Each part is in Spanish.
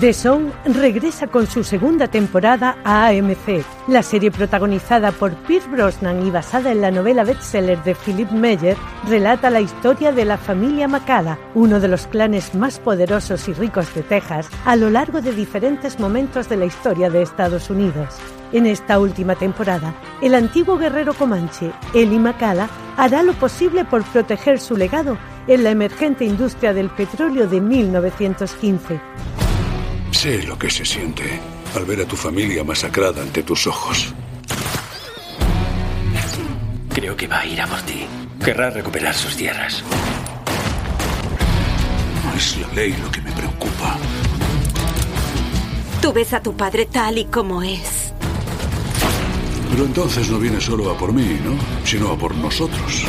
The Song regresa con su segunda temporada a AMC. La serie protagonizada por Pierce Brosnan y basada en la novela bestseller de Philip Meyer relata la historia de la familia Macala, uno de los clanes más poderosos y ricos de Texas, a lo largo de diferentes momentos de la historia de Estados Unidos. En esta última temporada, el antiguo guerrero comanche, Eli Macala, hará lo posible por proteger su legado en la emergente industria del petróleo de 1915. Sé lo que se siente al ver a tu familia masacrada ante tus ojos. Creo que va a ir a por ti. Querrá recuperar sus tierras. No es la ley lo que me preocupa. Tú ves a tu padre tal y como es. Pero entonces no viene solo a por mí, ¿no? Sino a por nosotros.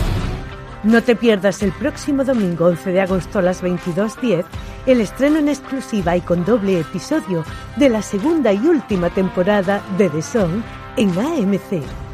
No te pierdas el próximo domingo 11 de agosto a las 22.10 el estreno en exclusiva y con doble episodio de la segunda y última temporada de The Song en AMC.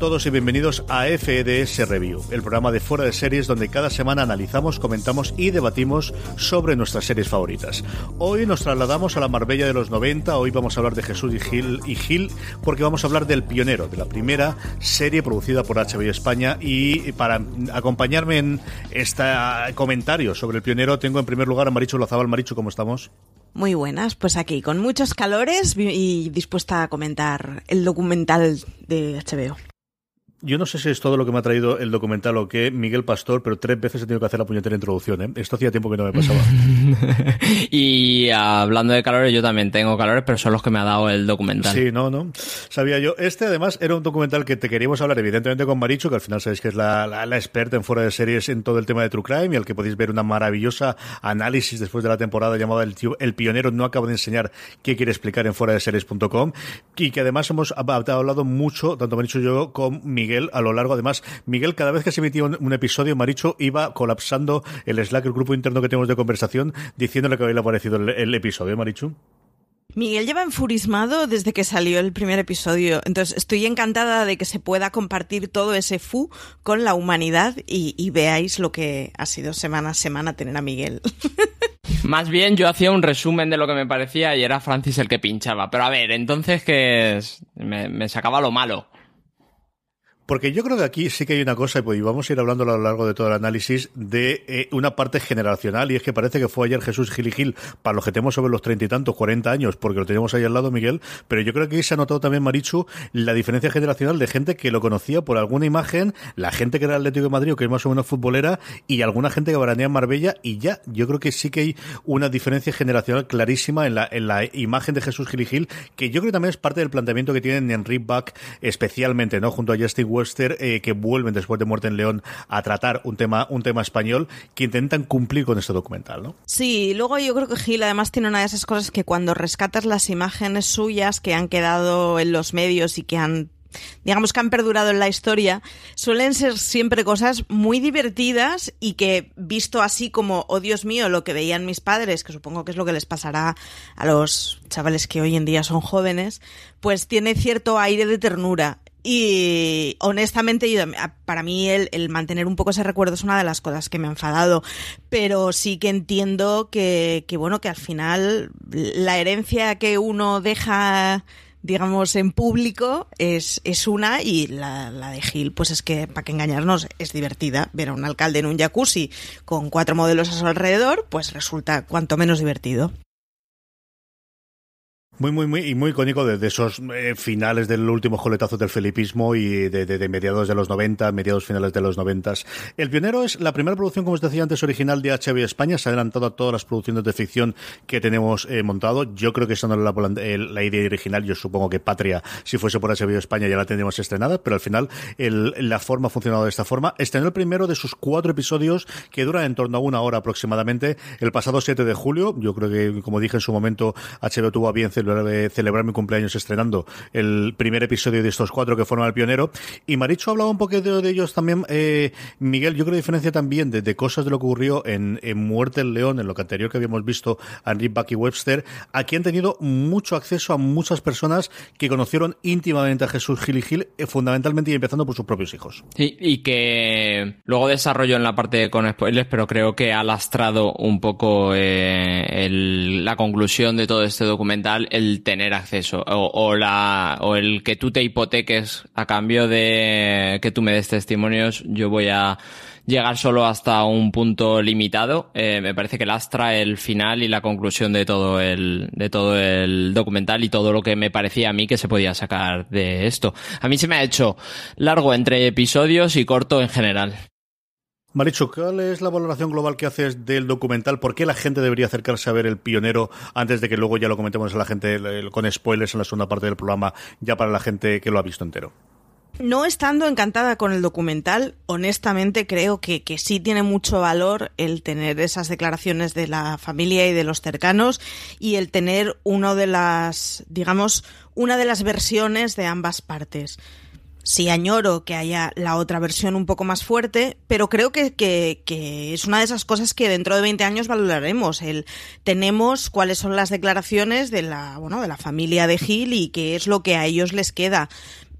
Todos y bienvenidos a FDS Review, el programa de fuera de series donde cada semana analizamos, comentamos y debatimos sobre nuestras series favoritas. Hoy nos trasladamos a la Marbella de los 90, hoy vamos a hablar de Jesús y Gil, y Gil porque vamos a hablar del Pionero, de la primera serie producida por HBO España y para acompañarme en este comentario sobre el Pionero tengo en primer lugar a Marichu Lozabal. Marichu, ¿cómo estamos? Muy buenas, pues aquí, con muchos calores y dispuesta a comentar el documental de HBO. Yo no sé si es todo lo que me ha traído el documental o qué, Miguel Pastor, pero tres veces he tenido que hacer la puñetera introducción. ¿eh? Esto hacía tiempo que no me pasaba. y hablando de calores, yo también tengo calores, pero son los que me ha dado el documental. Sí, no, no. Sabía yo. Este, además, era un documental que te queríamos hablar, evidentemente, con Maricho, que al final sabéis que es la, la, la, experta en fuera de series en todo el tema de True Crime y al que podéis ver una maravillosa análisis después de la temporada llamada El, tío, el Pionero no acaba de enseñar qué quiere explicar en fuera de series.com y que además hemos hablado mucho, tanto Maricho y yo, con Miguel a lo largo, además, Miguel, cada vez que se emitía un, un, episodio, Maricho iba colapsando el Slack, el grupo interno que tenemos de conversación, diciéndole que había aparecido el, el episodio, Marichu. Miguel lleva enfurismado desde que salió el primer episodio, entonces estoy encantada de que se pueda compartir todo ese fu con la humanidad y, y veáis lo que ha sido semana a semana tener a Miguel. Más bien yo hacía un resumen de lo que me parecía y era Francis el que pinchaba. Pero a ver, entonces que me, me sacaba lo malo. Porque yo creo que aquí sí que hay una cosa, y vamos a ir hablando a lo largo de todo el análisis, de eh, una parte generacional, y es que parece que fue ayer Jesús Gil y Gil, para los que tenemos sobre los treinta y tantos, cuarenta años, porque lo teníamos ahí al lado, Miguel, pero yo creo que se ha notado también, Marichu, la diferencia generacional de gente que lo conocía por alguna imagen, la gente que era Atlético de Madrid o que es más o menos futbolera, y alguna gente que veranea en Marbella, y ya, yo creo que sí que hay una diferencia generacional clarísima en la, en la imagen de Jesús Gil y Gil, que yo creo que también es parte del planteamiento que tienen en Rip Back, especialmente, ¿no? Junto a Justin Wester, eh, que vuelven después de Muerte en León a tratar un tema, un tema español, que intentan cumplir con este documental, ¿no? Sí, luego yo creo que Gil además tiene una de esas cosas que cuando rescatas las imágenes suyas que han quedado en los medios y que han digamos que han perdurado en la historia, suelen ser siempre cosas muy divertidas y que visto así como, oh Dios mío, lo que veían mis padres, que supongo que es lo que les pasará a los chavales que hoy en día son jóvenes, pues tiene cierto aire de ternura. Y honestamente, para mí el, mantener un poco ese recuerdo es una de las cosas que me ha enfadado. Pero sí que entiendo que, que bueno, que al final la herencia que uno deja digamos, en público es, es una y la, la de Gil, pues es que, para que engañarnos, es divertida. Ver a un alcalde en un jacuzzi con cuatro modelos a su alrededor, pues resulta cuanto menos divertido. Muy, muy, muy, y muy icónico de, esos eh, finales del último coletazo del felipismo y de, mediados de los 90, mediados finales de los 90. El Pionero es la primera producción, como os decía antes, original de HBO España. Se ha adelantado a todas las producciones de ficción que tenemos eh, montado. Yo creo que esa no es la, idea original. Yo supongo que Patria, si fuese por HBO España, ya la tendríamos estrenada, pero al final la forma ha funcionado de esta forma. Estrenó el primero de sus cuatro episodios que duran en torno a una hora aproximadamente el pasado 7 de julio. Yo creo que, como dije en su momento, HBO tuvo a bien celebrar, celebrar mi cumpleaños estrenando el primer episodio de estos cuatro que forman el pionero. Y Maricho hablaba un poquito de ellos también, eh, Miguel, yo creo que diferencia también de, cosas de lo que ocurrió en, Muerte el León, en lo que anterior que habíamos visto a Rick Bucky Webster, aquí han tenido mucho acceso a muchas personas que conocieron íntimamente a Jesús Gil y Gil, eh, fundamentalmente y empezando por sus propios hijos. Sí, y que luego desarrolló en la parte con spoilers, pero creo que ha lastrado un poco eh, la conclusión de todo este documental el tener acceso o, la, o el que tú te hipoteques a cambio de que tú me des testimonios, yo voy a llegar solo hasta un punto limitado. Eh, me parece que lastra el final y la conclusión de todo el, de todo el documental y todo lo que me parecía a mí que se podía sacar de esto. A mí se me ha hecho largo entre episodios y corto en general. Marichu, ¿cuál es la valoración global que haces del documental? ¿Por qué la gente debería acercarse a ver El Pionero antes de que luego ya lo comentemos a la gente con spoilers en la segunda parte del programa, ya para la gente que lo ha visto entero? No estando encantada con el documental, honestamente creo que, que, sí tiene mucho valor el tener esas declaraciones de la familia y de los cercanos y el tener uno de las, digamos, una de las versiones de ambas partes sí añoro que haya la otra versión un poco más fuerte, pero creo que, que, es una de esas cosas que dentro de 20 años valoraremos. El, tenemos cuáles son las declaraciones de la, bueno, de la familia de Gil y qué es lo que a ellos les queda.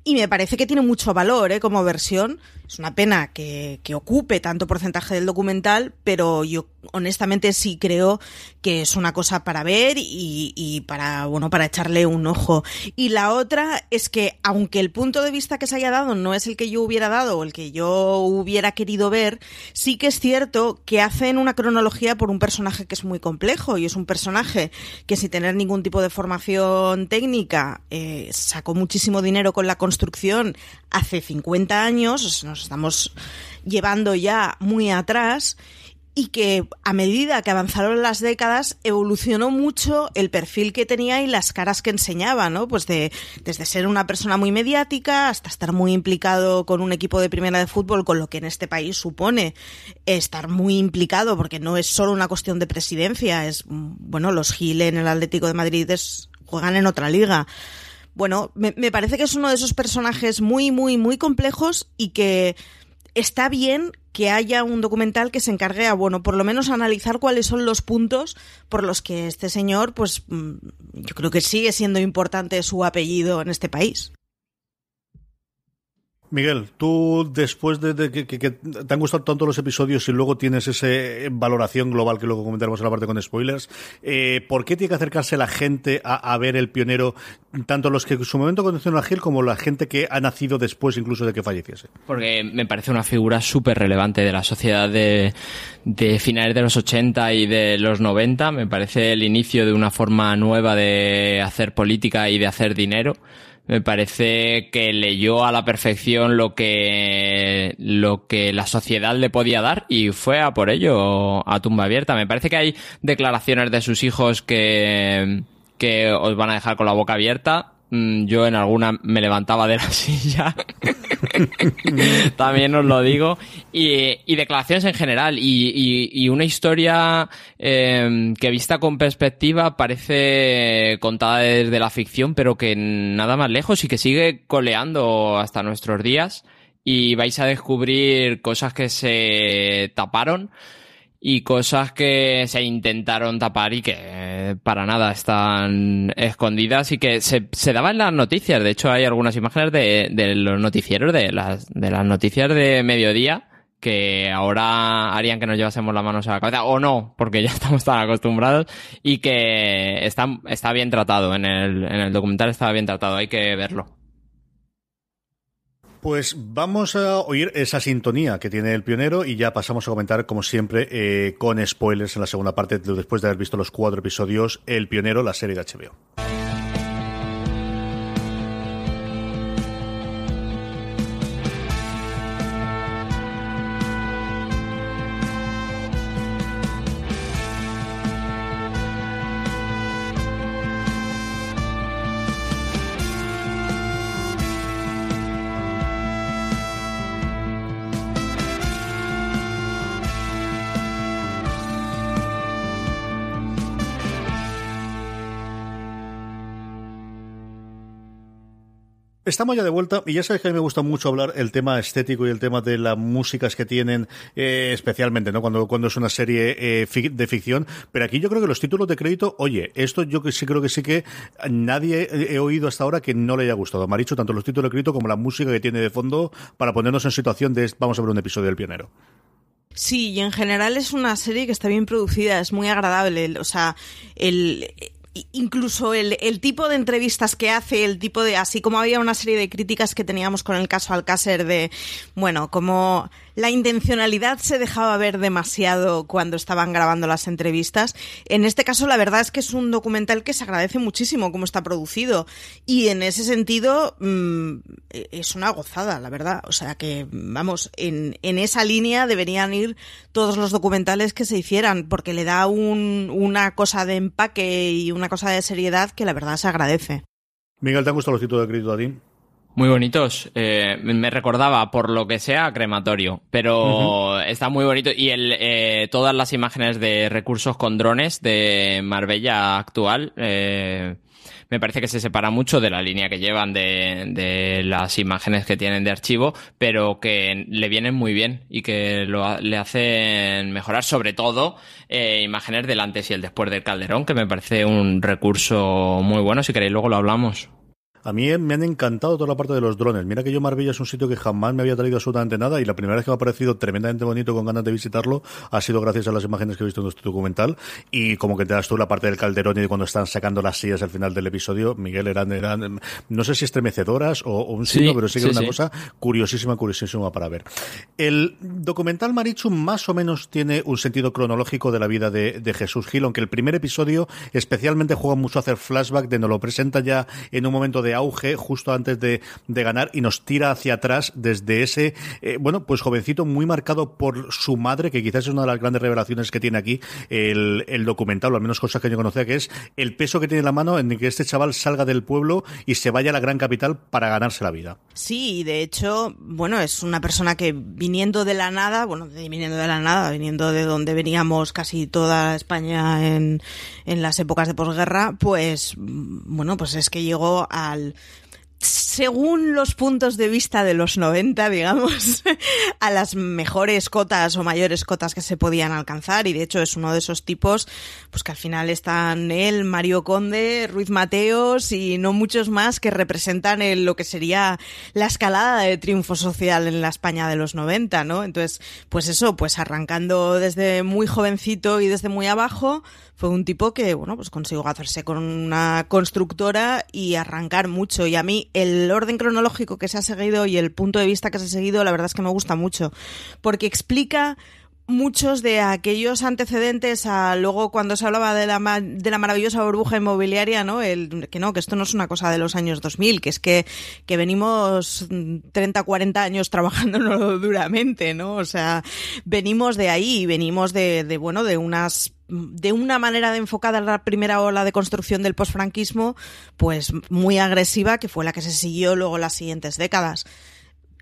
Y me parece que tiene mucho valor ¿eh? como versión. Es una pena que, que ocupe tanto porcentaje del documental, pero yo honestamente sí creo que es una cosa para ver y, para bueno para echarle un ojo. Y la otra es que aunque el punto de vista que se haya dado no es el que yo hubiera dado o el que yo hubiera querido ver sí que es cierto que hacen una cronología por un personaje que es muy complejo y es un personaje que sin tener ningún tipo de formación técnica eh, sacó muchísimo dinero con la construcción hace 50 años nos estamos llevando ya muy atrás y que a medida que avanzaron las décadas evolucionó mucho el perfil que tenía y las caras que enseñaba, ¿no? Pues de, desde ser una persona muy mediática hasta estar muy implicado con un equipo de primera de fútbol, con lo que en este país supone estar muy implicado, porque no es solo una cuestión de presidencia, es, bueno, los Gil en el Atlético de Madrid juegan en otra liga. Bueno, me, me parece que es uno de esos personajes muy, muy, muy complejos y que está bien que haya un documental que se encargue a, bueno, por lo menos analizar cuáles son los puntos por los que este señor, pues mm, yo creo que sigue siendo importante su apellido en este país. Miguel, tú después de, que, te han gustado tanto los episodios y luego tienes esa valoración global que luego comentaremos en la parte con spoilers, eh, ¿por qué tiene que acercarse la gente a, ver el pionero, tanto los que en su momento conocieron a Gil como la gente que ha nacido después incluso de que falleciese? Porque me parece una figura súper relevante de la sociedad de, de finales de los 80 y de los 90, me parece el inicio de una forma nueva de hacer política y de hacer dinero me parece que leyó a la perfección lo que, lo que la sociedad le podía dar y fue a por ello a tumba abierta. Me parece que hay declaraciones de sus hijos que, que os van a dejar con la boca abierta. Mm, yo en alguna me levantaba de la silla. También os lo digo. Y, declaraciones en general. Y, una historia em, que vista con perspectiva parece contada desde la ficción, pero que nada más lejos y que sigue coleando hasta nuestros días. Y vais a descubrir cosas que se taparon y cosas que se intentaron tapar y que para nada están escondidas y que se, se daban las noticias. De hecho, hay algunas imágenes de, de los noticieros, de las, de las noticias de mediodía, que ahora harían que nos llevásemos las manos a la cabeza, o no, porque ya estamos tan acostumbrados, y que está, está bien tratado en el, en el documental, está bien tratado, hay que verlo. Pues vamos a oír esa sintonía que tiene el pionero y ya pasamos a comentar, como siempre, eh, con spoilers en la segunda parte, después de haber visto los cuatro episodios, El pionero, la serie de HBO. Estamos ya de vuelta y ya sabes que a mí me gusta mucho hablar el tema estético y el tema de las músicas que tienen, eh, especialmente, ¿no? Cuando, cuando es una serie eh, de ficción. Pero aquí yo creo que los títulos de crédito, oye, esto yo que sí creo que sí que nadie he oído hasta ahora que no le haya gustado. Maricho, tanto los títulos de crédito como la música que tiene de fondo para ponernos en situación de vamos a ver un episodio del pionero. Sí, y en general es una serie que está bien producida, es muy agradable. O sea, el, incluso el, el, tipo de entrevistas que hace, el tipo de, así como había una serie de críticas que teníamos con el caso Alcácer de, bueno, como la intencionalidad se dejaba ver demasiado cuando estaban grabando las entrevistas. En este caso, la verdad es que es un documental que se agradece muchísimo cómo está producido. Y en ese sentido, mm, es una gozada, la verdad. O sea que, vamos, en, en esa línea deberían ir todos los documentales que se hicieran, porque le da un, una cosa de empaque y una cosa de seriedad que la verdad se agradece. Miguel, ¿te han gustado los títulos de crédito a ti? Muy bonitos. Eh, me recordaba, por lo que sea, crematorio. Pero está muy bonito. Y el, eh, todas las imágenes de recursos con drones de Marbella actual, eh, me parece que se separa mucho de la línea que llevan de, de, las imágenes que tienen de archivo, pero que le vienen muy bien y que lo, le hacen mejorar, sobre todo, eh, imágenes del antes y el después del Calderón, que me parece un recurso muy bueno. Si queréis, luego lo hablamos. A mí me han encantado toda la parte de los drones. Mira que yo Marbella es un sitio que jamás me había traído absolutamente nada y la primera vez que me ha parecido tremendamente bonito con ganas de visitarlo ha sido gracias a las imágenes que he visto en este documental y como que te das tú la parte del calderón y de cuando están sacando las sillas al final del episodio, Miguel, eran, eran no sé si estremecedoras o, un signo, pero sí que era una cosa curiosísima, curiosísima para ver. El documental Marichu más o menos tiene un sentido cronológico de la vida de, de Jesús Gil, aunque el primer episodio especialmente juega mucho a hacer flashback de nos lo presenta ya en un momento de auge justo antes de, ganar y nos tira hacia atrás desde ese, eh, bueno, pues jovencito muy marcado por su madre, que quizás es una de las grandes revelaciones que tiene aquí el, documental, o al menos cosas que yo conocía, que es el peso que tiene en la mano en que este chaval salga del pueblo y se vaya a la gran capital para ganarse la vida. Sí, de hecho, bueno, es una persona que viniendo de la nada, bueno, viniendo de la nada, viniendo de donde veníamos casi toda España en, en las épocas de posguerra, pues, bueno, pues es que llegó según los puntos de vista de los 90, digamos, a las mejores cotas o mayores cotas que se podían alcanzar. Y de hecho es uno de esos tipos, pues que al final están él, Mario Conde, Ruiz Mateos y no muchos más que representan el, lo que sería la escalada de triunfo social en la España de los 90, ¿no? Entonces, pues eso, pues arrancando desde muy jovencito y desde muy abajo, fue un tipo que, bueno, pues consiguió hacerse con una constructora y arrancar mucho. Y a mí el orden cronológico que se ha seguido y el punto de vista que se ha seguido, la verdad es que me gusta mucho. Porque explica muchos de aquellos antecedentes a luego cuando se hablaba de la, de la maravillosa burbuja inmobiliaria, ¿no? El, que no, que esto no es una cosa de los años 2000, que es que, que venimos 30, 40 años trabajando duramente, ¿no? O sea, venimos de ahí, venimos de, de bueno, de unas de una manera de enfocada la primera ola de construcción del posfranquismo, pues muy agresiva, que fue la que se siguió luego las siguientes décadas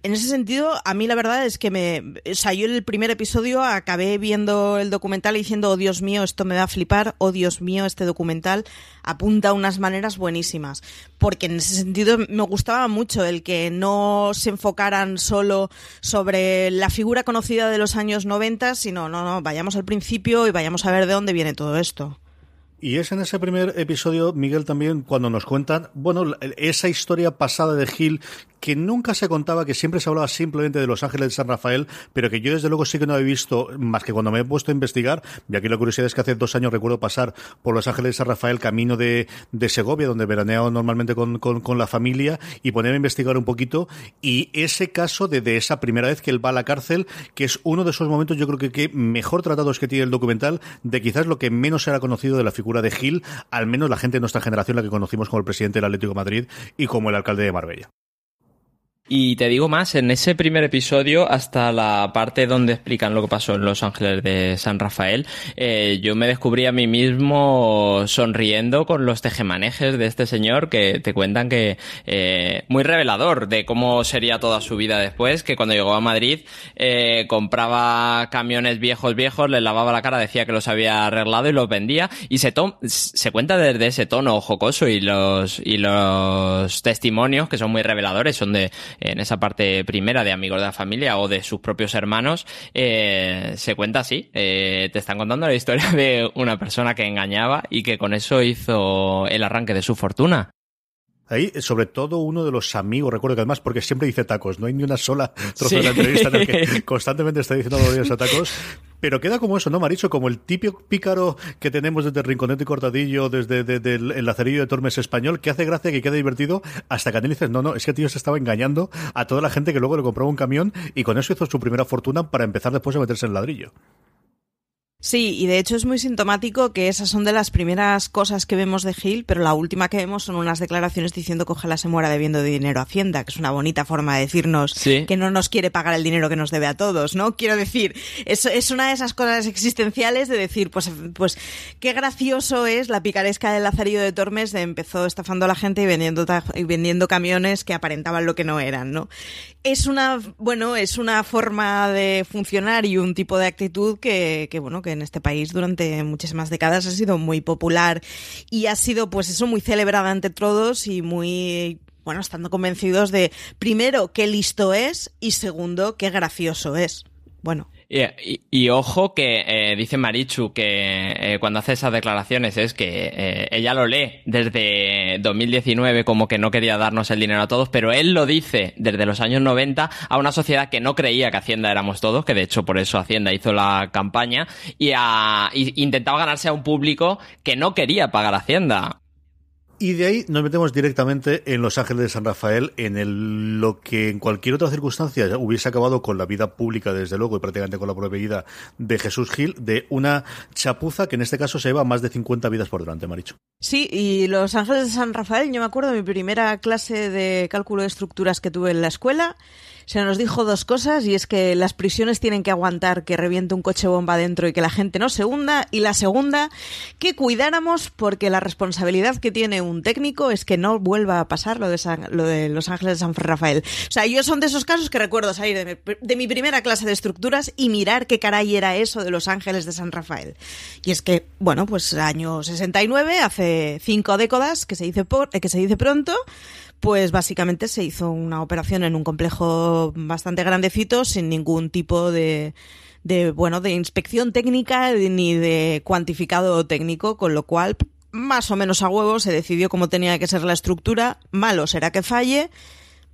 en ese sentido, a mí la verdad es que me. O sea, yo en el primer episodio acabé viendo el documental y diciendo, oh Dios mío, esto me va a flipar, oh Dios mío, este documental apunta a unas maneras buenísimas. Porque en ese sentido me gustaba mucho el que no se enfocaran solo sobre la figura conocida de los años 90, sino, no, no, vayamos al principio y vayamos a ver de dónde viene todo esto. Y es en ese primer episodio, Miguel, también cuando nos cuentan, bueno, esa historia pasada de Gil que nunca se contaba, que siempre se hablaba simplemente de Los Ángeles de San Rafael, pero que yo desde luego sí que no he visto, más que cuando me he puesto a investigar, y aquí la curiosidad es que hace dos años recuerdo pasar por Los Ángeles de San Rafael, camino de, de Segovia, donde veraneo normalmente con, con, la familia, y ponerme a investigar un poquito, y ese caso de, de esa primera vez que él va a la cárcel, que es uno de esos momentos yo creo que, que mejor tratados que tiene el documental, de quizás lo que menos era conocido de la figura de Gil, al menos la gente de nuestra generación, la que conocimos como el presidente del Atlético de Madrid y como el alcalde de Marbella. Y te digo más, en ese primer episodio, hasta la parte donde explican lo que pasó en Los Ángeles de San Rafael, eh, yo me descubrí a mí mismo sonriendo con los tejemanejes de este señor que te cuentan que eh, muy revelador de cómo sería toda su vida después, que cuando llegó a Madrid eh, compraba camiones viejos viejos, les lavaba la cara, decía que los había arreglado y los vendía y se, se cuenta desde ese tono jocoso y los, y los testimonios que son muy reveladores, son de en esa parte primera de amigos de la familia o de sus propios hermanos, eh, se cuenta así. Eh, te están contando la historia de una persona que engañaba y que con eso hizo el arranque de su fortuna. Ahí, sobre todo uno de los amigos, recuerdo que además, porque siempre dice tacos, no hay ni una sola trozo de la entrevista en el que constantemente está diciendo los tacos, pero queda como eso, ¿no, Maricho? Como el típico pícaro que tenemos desde Rinconete y Cortadillo, desde, el lacerillo de Tormes español, que hace gracia, que queda divertido, hasta que dices, no, no, es que tío se estaba engañando a toda la gente que luego le compraba un camión y con eso hizo su primera fortuna para empezar después a meterse en el ladrillo. Sí, y de hecho es muy sintomático que esas son de las primeras cosas que vemos de Gil, pero la última que vemos son unas declaraciones diciendo que ojalá se muera debiendo de dinero a Hacienda, que es una bonita forma de decirnos que no nos quiere pagar el dinero que nos debe a todos, ¿no? Quiero decir, es, es una de esas cosas existenciales de decir, pues, pues qué gracioso es la picaresca del Lazarillo de Tormes de empezó estafando a la gente y vendiendo, y vendiendo camiones que aparentaban lo que no eran, ¿no? Es una, bueno, es una forma de funcionar y un tipo de actitud que, que bueno, que en este país durante muchísimas décadas ha sido muy popular y ha sido, pues eso, muy celebrada ante todos y muy bueno, estando convencidos de, primero, qué listo es y segundo, qué gracioso es. Bueno. Y, ojo que eh, dice Marichu que eh, cuando hace esas declaraciones es que eh, ella lo lee desde 2019 como que no quería darnos el dinero a todos, pero él lo dice desde los años 90 a una sociedad que no creía que Hacienda éramos todos, que de hecho por eso Hacienda hizo la campaña, y, a, y intentaba ganarse a un público que no quería pagar Hacienda. Y de ahí nos metemos directamente en Los Ángeles de San Rafael, en el, lo que en cualquier otra circunstancia hubiese acabado con la vida pública, desde luego, y prácticamente con la propia vida de Jesús Gil, de una chapuza que en este caso se lleva más de 50 vidas por delante, Maricho. Sí, y Los Ángeles de San Rafael, yo me acuerdo de mi primera clase de cálculo de estructuras que tuve en la escuela, se nos dijo dos cosas y es que las prisiones tienen que aguantar que reviente un coche bomba dentro y que la gente no se hunda y la segunda que cuidáramos porque la responsabilidad que tiene un técnico es que no vuelva a pasar lo de, lo de Los Ángeles de San Rafael. O sea, yo son de esos casos que recuerdo salir de mi, de mi primera clase de estructuras y mirar qué caray era eso de Los Ángeles de San Rafael. Y es que, bueno, pues año 69, hace cinco décadas, que se dice, por, que se dice pronto, pues básicamente se hizo una operación en un complejo bastante grandecito sin ningún tipo de, de bueno de inspección técnica ni de cuantificado técnico con lo cual más o menos a huevo se decidió cómo tenía que ser la estructura. Malo será que falle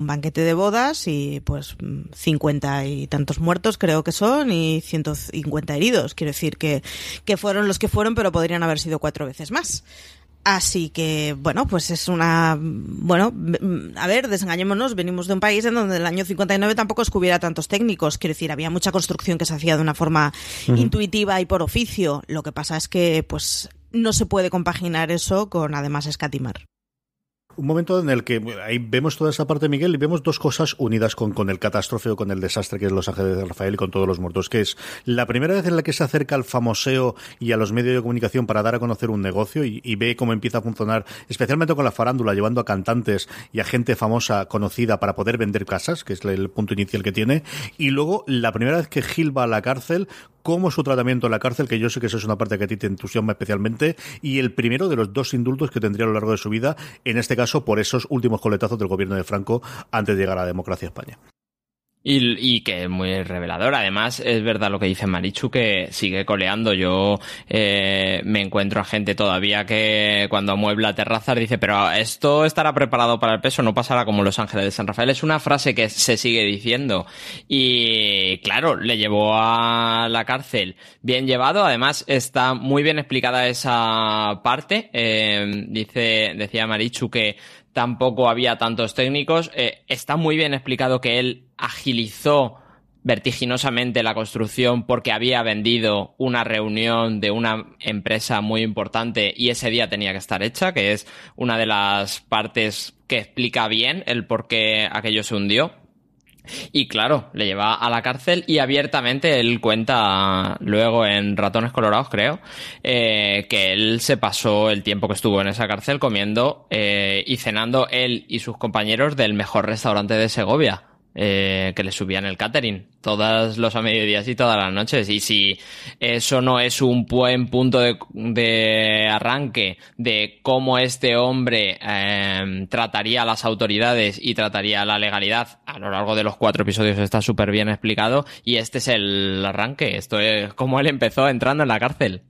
un banquete de bodas y pues 50 y tantos muertos creo que son y 150 heridos. Quiero decir que, que fueron los que fueron, pero podrían haber sido cuatro veces más. Así que, bueno, pues es una. Bueno, a ver, desengañémonos. Venimos de un país en donde en el año 59 tampoco es que hubiera tantos técnicos. Quiero decir, había mucha construcción que se hacía de una forma intuitiva y por oficio. Lo que pasa es que, pues, no se puede compaginar eso con además escatimar. Un momento en el que ahí vemos toda esa parte, Miguel, y vemos dos cosas unidas con, con el catástrofe o con el desastre que es Los Ángeles de Rafael y con todos los muertos, que es la primera vez en la que se acerca al famoseo y a los medios de comunicación para dar a conocer un negocio y, y ve cómo empieza a funcionar, especialmente con la farándula, llevando a cantantes y a gente famosa conocida para poder vender casas, que es el punto inicial que tiene, y luego la primera vez que Gil va a la cárcel, cómo su tratamiento en la cárcel, que yo sé que eso es una parte que a ti te entusiasma especialmente, y el primero de los dos indultos que tendría a lo largo de su vida, en este caso por esos últimos coletazos del gobierno de Franco antes de llegar a la democracia a España. Y, y, que es muy revelador. Además, es verdad lo que dice Marichu, que sigue coleando. Yo eh, me encuentro a gente todavía que cuando muebla terrazas dice, pero esto estará preparado para el peso, no pasará como Los Ángeles de San Rafael. Es una frase que se sigue diciendo. Y claro, le llevó a la cárcel bien llevado. Además, está muy bien explicada esa parte. Eh, dice, decía Marichu que tampoco había tantos técnicos. Eh, está muy bien explicado que él agilizó vertiginosamente la construcción porque había vendido una reunión de una empresa muy importante y ese día tenía que estar hecha, que es una de las partes que explica bien el por qué aquello se hundió. Y claro, le lleva a la cárcel y abiertamente él cuenta luego en Ratones Colorados, creo, eh, que él se pasó el tiempo que estuvo en esa cárcel comiendo eh, y cenando él y sus compañeros del mejor restaurante de Segovia. Eh, que le subían el catering todos los a mediodías y todas las noches. Y si eso no es un buen punto de, de arranque de cómo este hombre eh, trataría a las autoridades y trataría la legalidad a lo largo de los cuatro episodios está súper bien explicado y este es el arranque. Esto es como él empezó entrando en la cárcel.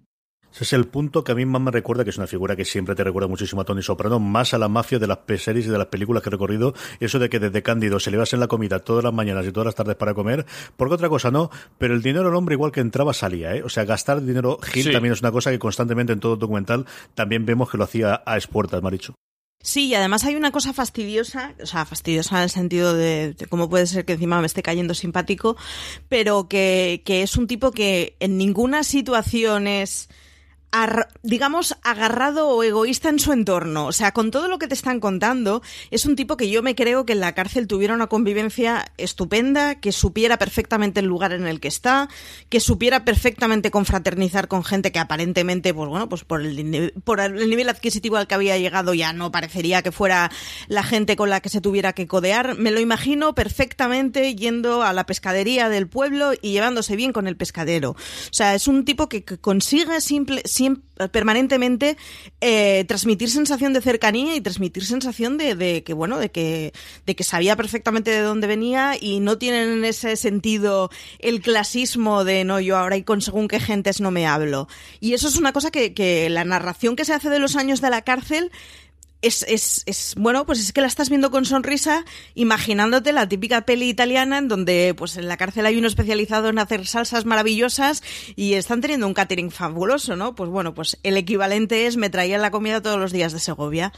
Ese es el punto que a mí más me recuerda, que es una figura que siempre te recuerda muchísimo a Tony Soprano, más a la mafia de las series y de las películas que he recorrido, eso de que desde Cándido se le vas en la comida todas las mañanas y todas las tardes para comer, porque otra cosa no, pero el dinero del hombre igual que entraba salía, ¿eh? O sea, gastar dinero Gil sí. también es una cosa que constantemente en todo documental también vemos que lo hacía a expuertas, Maricho. Sí, y además hay una cosa fastidiosa, o sea, fastidiosa en el sentido de, de, cómo puede ser que encima me esté cayendo simpático, pero que, que es un tipo que en ninguna situación es digamos, agarrado o egoísta en su entorno. O sea, con todo lo que te están contando, es un tipo que yo me creo que en la cárcel tuviera una convivencia estupenda, que supiera perfectamente el lugar en el que está, que supiera perfectamente confraternizar con gente que aparentemente, pues bueno, pues por el, por el nivel adquisitivo al que había llegado ya no parecería que fuera la gente con la que se tuviera que codear. Me lo imagino perfectamente yendo a la pescadería del pueblo y llevándose bien con el pescadero. O sea, es un tipo que, consigue simple, permanentemente eh, transmitir sensación de cercanía y transmitir sensación de, que bueno de que de que sabía perfectamente de dónde venía y no tienen en ese sentido el clasismo de no yo ahora y con según qué gentes no me hablo y eso es una cosa que la narración que se hace de los años de la cárcel es, es, es, bueno, pues es que la estás viendo con sonrisa, imaginándote la típica peli italiana en donde pues en la cárcel hay uno especializado en hacer salsas maravillosas y están teniendo un catering fabuloso, ¿no? Pues bueno, pues el equivalente es me traían la comida todos los días de Segovia.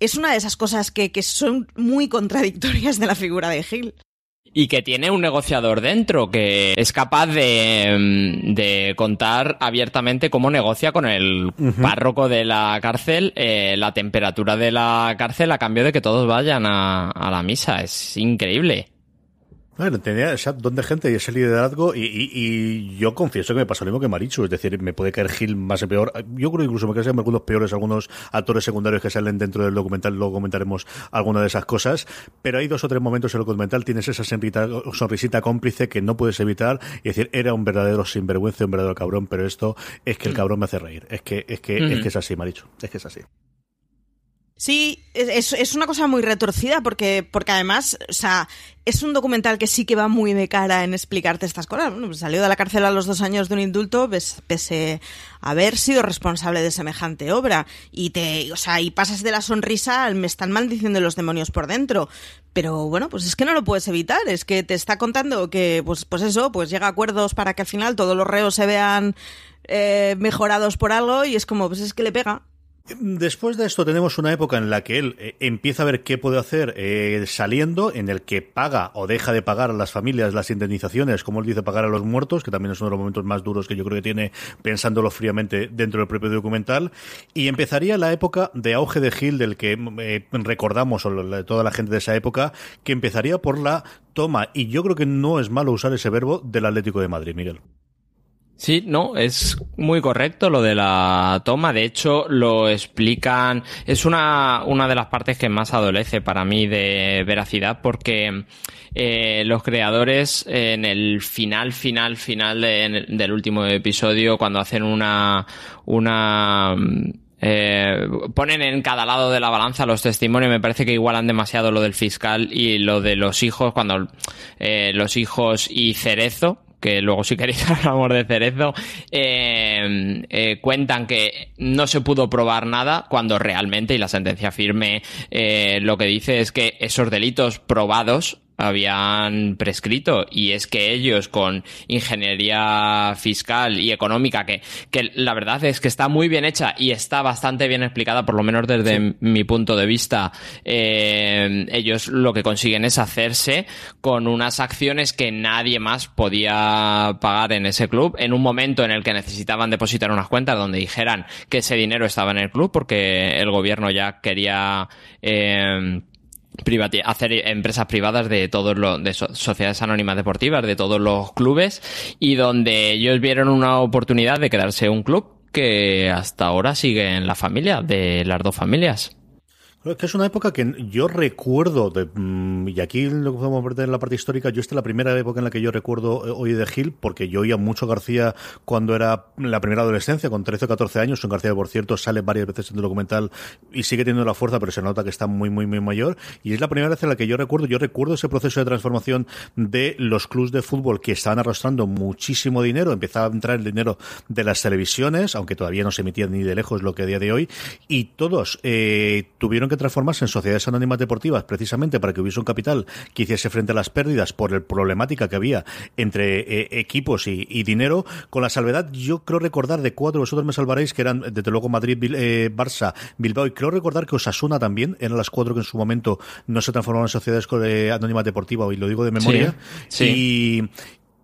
Es una de esas cosas que, que son muy contradictorias de la figura de Gil y que tiene un negociador dentro que es capaz de, de contar abiertamente cómo negocia con el uh -huh. párroco de la cárcel eh, la temperatura de la cárcel a cambio de que todos vayan a, a la misa. Es increíble. Bueno, tenía ese don de gente y ese liderazgo y, y, y, yo confieso que me pasó lo mismo que Marichu, es decir, me puede caer Gil más y peor. Yo creo incluso me caen algunos peores algunos actores secundarios que salen dentro del documental, luego comentaremos alguna de esas cosas, pero hay dos o tres momentos en el documental, tienes esa sonrisita, sonrisita cómplice que no puedes evitar y decir, era un verdadero sinvergüenza, un verdadero cabrón, pero esto es que el cabrón me hace reír, es que es que, mm. es, que es así, Marichu, es que es así. Sí, es, es, una cosa muy retorcida porque, porque además, o sea, es un documental que sí que va muy de cara en explicarte estas cosas. Bueno, pues salió de la cárcel a los dos años de un indulto, pese a haber sido responsable de semejante obra. Y te, o sea, y pasas de la sonrisa al me están maldiciendo los demonios por dentro. Pero bueno, pues es que no lo puedes evitar. Es que te está contando que, pues, pues eso, pues llega a acuerdos para que al final todos los reos se vean eh, mejorados por algo y es como, pues es que le pega Después de esto tenemos una época en la que él eh, empieza a ver qué puede hacer eh, saliendo, en el que paga o deja de pagar a las familias las indemnizaciones, como él dice, pagar a los muertos, que también es uno de los momentos más duros que yo creo que tiene pensándolo fríamente dentro del propio documental. Y empezaría la época de auge de Gil, del que eh, recordamos, o toda la gente de esa época, que empezaría por la toma, y yo creo que no es malo usar ese verbo, del Atlético de Madrid, Miguel. Sí, no, es muy correcto lo de la toma. De hecho, lo explican. Es una, una de las partes que más adolece para mí de veracidad porque eh, los creadores en el final, final, final del último episodio, cuando hacen una, una, eh, ponen en cada lado de la balanza los testimonios. Me parece que igualan demasiado lo del fiscal y lo de los hijos, cuando eh, los hijos y Cerezo, que luego si queréis hablamos de Cerezo, eh, eh, cuentan que no se pudo probar nada cuando realmente, y la sentencia firme eh, lo que dice es que esos delitos probados habían prescrito. Y es que ellos con ingeniería fiscal y económica que, que la verdad es que está muy bien hecha y está bastante bien explicada por lo menos desde mi punto de vista eh, ellos lo que consiguen es hacerse con unas acciones que nadie más podía pagar en ese club. En un momento en el que necesitaban depositar unas cuentas donde dijeran que ese dinero estaba en el club porque el gobierno ya quería eh, hacer empresas privadas de todos los de sociedades anónimas deportivas de todos los clubes y donde ellos vieron una oportunidad de quedarse un club que hasta ahora sigue en la familia de las dos familias que es una época que yo recuerdo, mm, y aquí lo podemos ver en la parte histórica, yo esta es la primera época en la que yo recuerdo eh, hoy de Gil, porque yo oía mucho García cuando era la primera adolescencia, con 13 o 14 años. Son García, por cierto, sale varias veces en el documental y sigue teniendo la fuerza, pero se nota que está muy, muy, muy mayor. Y es la primera vez en la que yo recuerdo, yo recuerdo ese proceso de transformación de los clubes de fútbol que estaban arrastrando muchísimo dinero. Empezaba a entrar el dinero de las televisiones, aunque todavía no se emitía ni de lejos lo que a día de hoy, y todos eh, tuvieron que transformarse en sociedades anónimas deportivas precisamente para que hubiese un capital que hiciese frente a las pérdidas por la problemática que había entre eh, equipos y, dinero, con la salvedad, yo creo recordar de cuatro, vosotros me salvaréis, que eran desde luego Madrid, eh, Barça, Bilbao, y creo recordar que Osasuna también, eran las cuatro que en su momento no se transformaron en sociedades eh, anónimas deportivas, y lo digo de memoria, Y,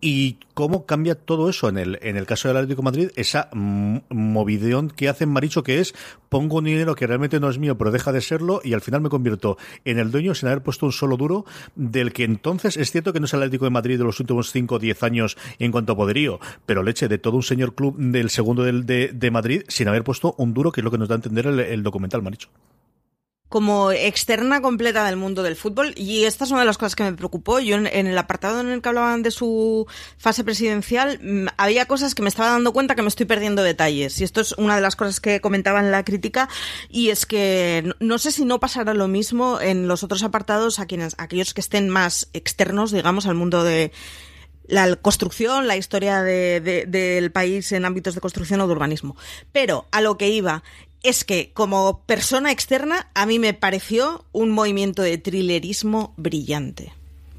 y cómo cambia todo eso en el, en el caso del Atlético de Madrid, esa movideón que hace Maricho, que es pongo un dinero que realmente no es mío, pero deja de serlo, y al final me convierto en el dueño sin haber puesto un solo duro, del que entonces es cierto que no es el Atlético de Madrid de los últimos 5 o 10 años en cuanto a poderío, pero leche de todo un señor club del segundo del, de, de, Madrid sin haber puesto un duro, que es lo que nos da a entender el, el documental, Maricho como externa completa del mundo del fútbol y esta es una de las cosas que me preocupó. Yo en, el apartado en el que hablaban de su fase presidencial mm, había cosas que me estaba dando cuenta que me estoy perdiendo detalles y esto es una de las cosas que comentaba en la crítica y es que no, sé si no pasará lo mismo en los otros apartados a quienes aquellos que estén más externos, digamos, al mundo de la construcción, la historia del país en ámbitos de construcción o de urbanismo. Pero a lo que iba, es que como persona externa a mí me pareció un movimiento de thrillerismo brillante.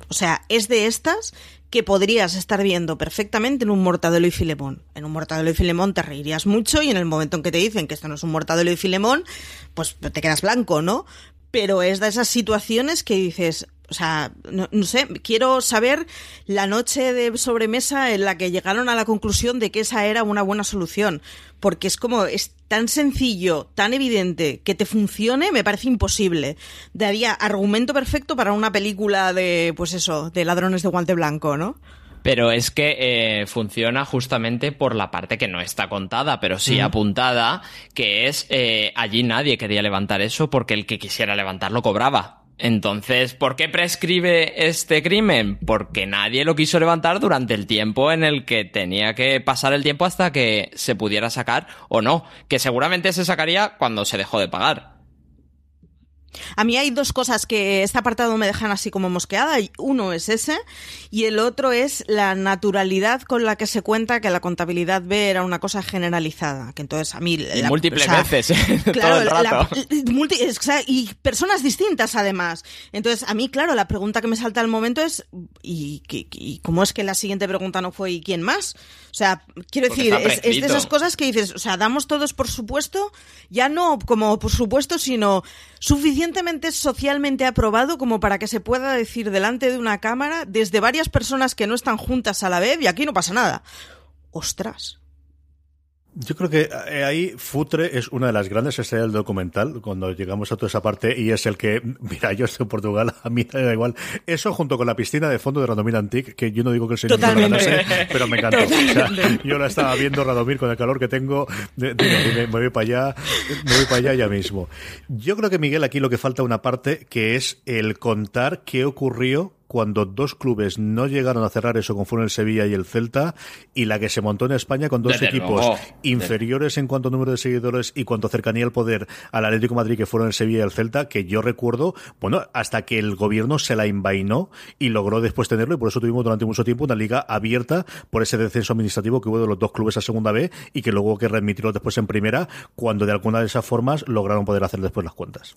O sea, es de estas que podrías estar viendo perfectamente en un Mortadelo y Filemón. En un Mortadelo y Filemón te reirías mucho y en el momento en que te dicen que esto no es un Mortadelo y Filemón, pues te quedas blanco, ¿no? Pero es de esas situaciones que dices, o sea, no, sé, quiero saber la noche de sobremesa en la que llegaron a la conclusión de que esa era una buena solución. Porque es como, es tan sencillo, tan evidente, que te funcione, me parece imposible. Daría argumento perfecto para una película de, pues eso, de ladrones de guante blanco, ¿no? Pero es que eh, funciona justamente por la parte que no está contada, pero sí apuntada, que es eh, allí nadie quería levantar eso porque el que quisiera levantarlo cobraba. Entonces, ¿por qué prescribe este crimen? Porque nadie lo quiso levantar durante el tiempo en el que tenía que pasar el tiempo hasta que se pudiera sacar o no, que seguramente se sacaría cuando se dejó de pagar. A mí hay dos cosas que este apartado me dejan así como mosqueada. Uno es ese y el otro es la naturalidad con la que se cuenta que la contabilidad B era una cosa generalizada. Que entonces a mí... Y múltiples veces. Claro, todo el rato. y personas distintas además. Entonces a mí, claro, la pregunta que me salta al momento es ¿y, y cómo es que la siguiente pregunta no fue ¿y quién más? O sea, quiero decir, es, es de esas cosas que dices, o sea, damos todos por supuesto, ya no como por supuesto, sino suficientemente socialmente aprobado como para que se pueda decir delante de una cámara desde varias personas que no están juntas a la vez y aquí no pasa nada. Ostras. Yo creo que eh, ahí Futre es una de las grandes estrellas del documental, cuando llegamos a toda esa parte, y es el que, mira, yo estoy en Portugal, a mí me da igual. Eso junto con la piscina de fondo de Radomir Antique, que yo no digo que el señor pero me encantó. O sea, yo la estaba viendo Radomir con el calor que tengo, me, voy para allá, me voy para allá ya mismo. Yo creo que Miguel aquí lo que falta una parte que es el contar qué ocurrió cuando dos clubes no llegaron a cerrar eso como fueron el Sevilla y el Celta y la que se montó en España con dos equipos inferiores en cuanto a número de seguidores y cuanto a cercanía al poder al Atlético de Madrid que fueron el Sevilla y el Celta que yo recuerdo bueno hasta que el gobierno se la invainó y logró después tenerlo y por eso tuvimos durante mucho tiempo una liga abierta por ese descenso administrativo que hubo de los dos clubes a segunda B y que luego que remitirlo después en primera cuando de alguna de esas formas lograron poder hacer después las cuentas.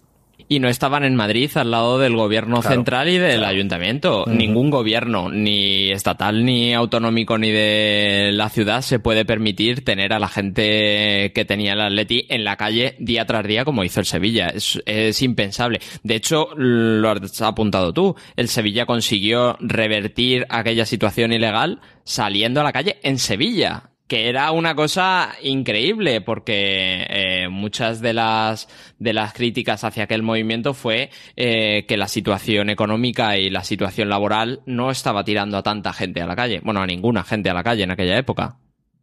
Y no estaban en Madrid al lado del gobierno Claro, central y del claro. ayuntamiento. Ningún gobierno, ni estatal, ni autonómico, ni de la ciudad se puede permitir tener a la gente que tenía el Atleti en la calle día tras día como hizo el Sevilla. Es, es impensable. De hecho, lo has apuntado tú. El Sevilla consiguió revertir aquella situación ilegal saliendo a la calle en Sevilla que era una cosa increíble porque eh, muchas de las de las críticas hacia aquel movimiento fue eh, que la situación económica y la situación laboral no estaba tirando a tanta gente a la calle, bueno a ninguna gente a la calle en aquella época.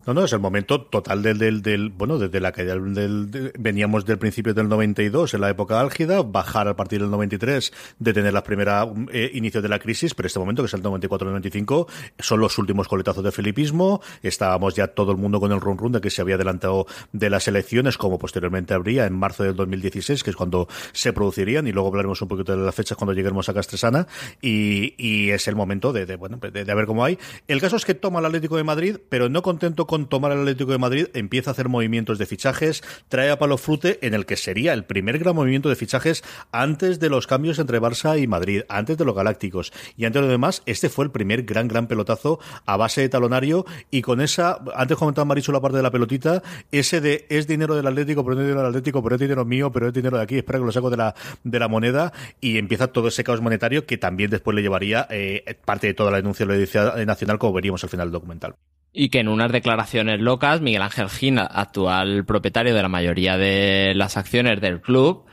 No, no, es el momento total del, del, del bueno, desde la caída del, del- de- veníamos del principio del 92, en la época álgida, bajar a partir del 93, de tener las primeras eh, inicios de la crisis, pero este momento, que es el 94-95, son los últimos coletazos de filipismo, estábamos ya todo el mundo con el run run de que se había adelantado de las elecciones, como posteriormente habría en marzo del 2016, que es cuando se producirían, y luego hablaremos un poquito de las fechas cuando lleguemos a Castresana, y, y es el momento de, de, bueno, de, de ver cómo hay. El caso es que toma el Atlético de Madrid, pero no contento con tomar el Atlético de Madrid, empieza a hacer movimientos de fichajes, trae a Palo Frute en el que sería el primer gran movimiento de fichajes antes de los cambios entre Barça y Madrid, antes de los Galácticos. Y antes de lo demás, este fue el primer gran, gran pelotazo a base de talonario y con esa, antes comentaba Marichu la parte de la pelotita, ese de es dinero del Atlético, pero no es dinero del Atlético, pero es dinero mío, pero es dinero de aquí, espera que lo saco de la, de la moneda y empieza todo ese caos monetario que también después le llevaría eh, parte de toda la denuncia de la Nacional, como veríamos al final del documental. Y que en unas declaraciones locas, Miguel Ángel Gin, actual propietario de la mayoría de las acciones del club,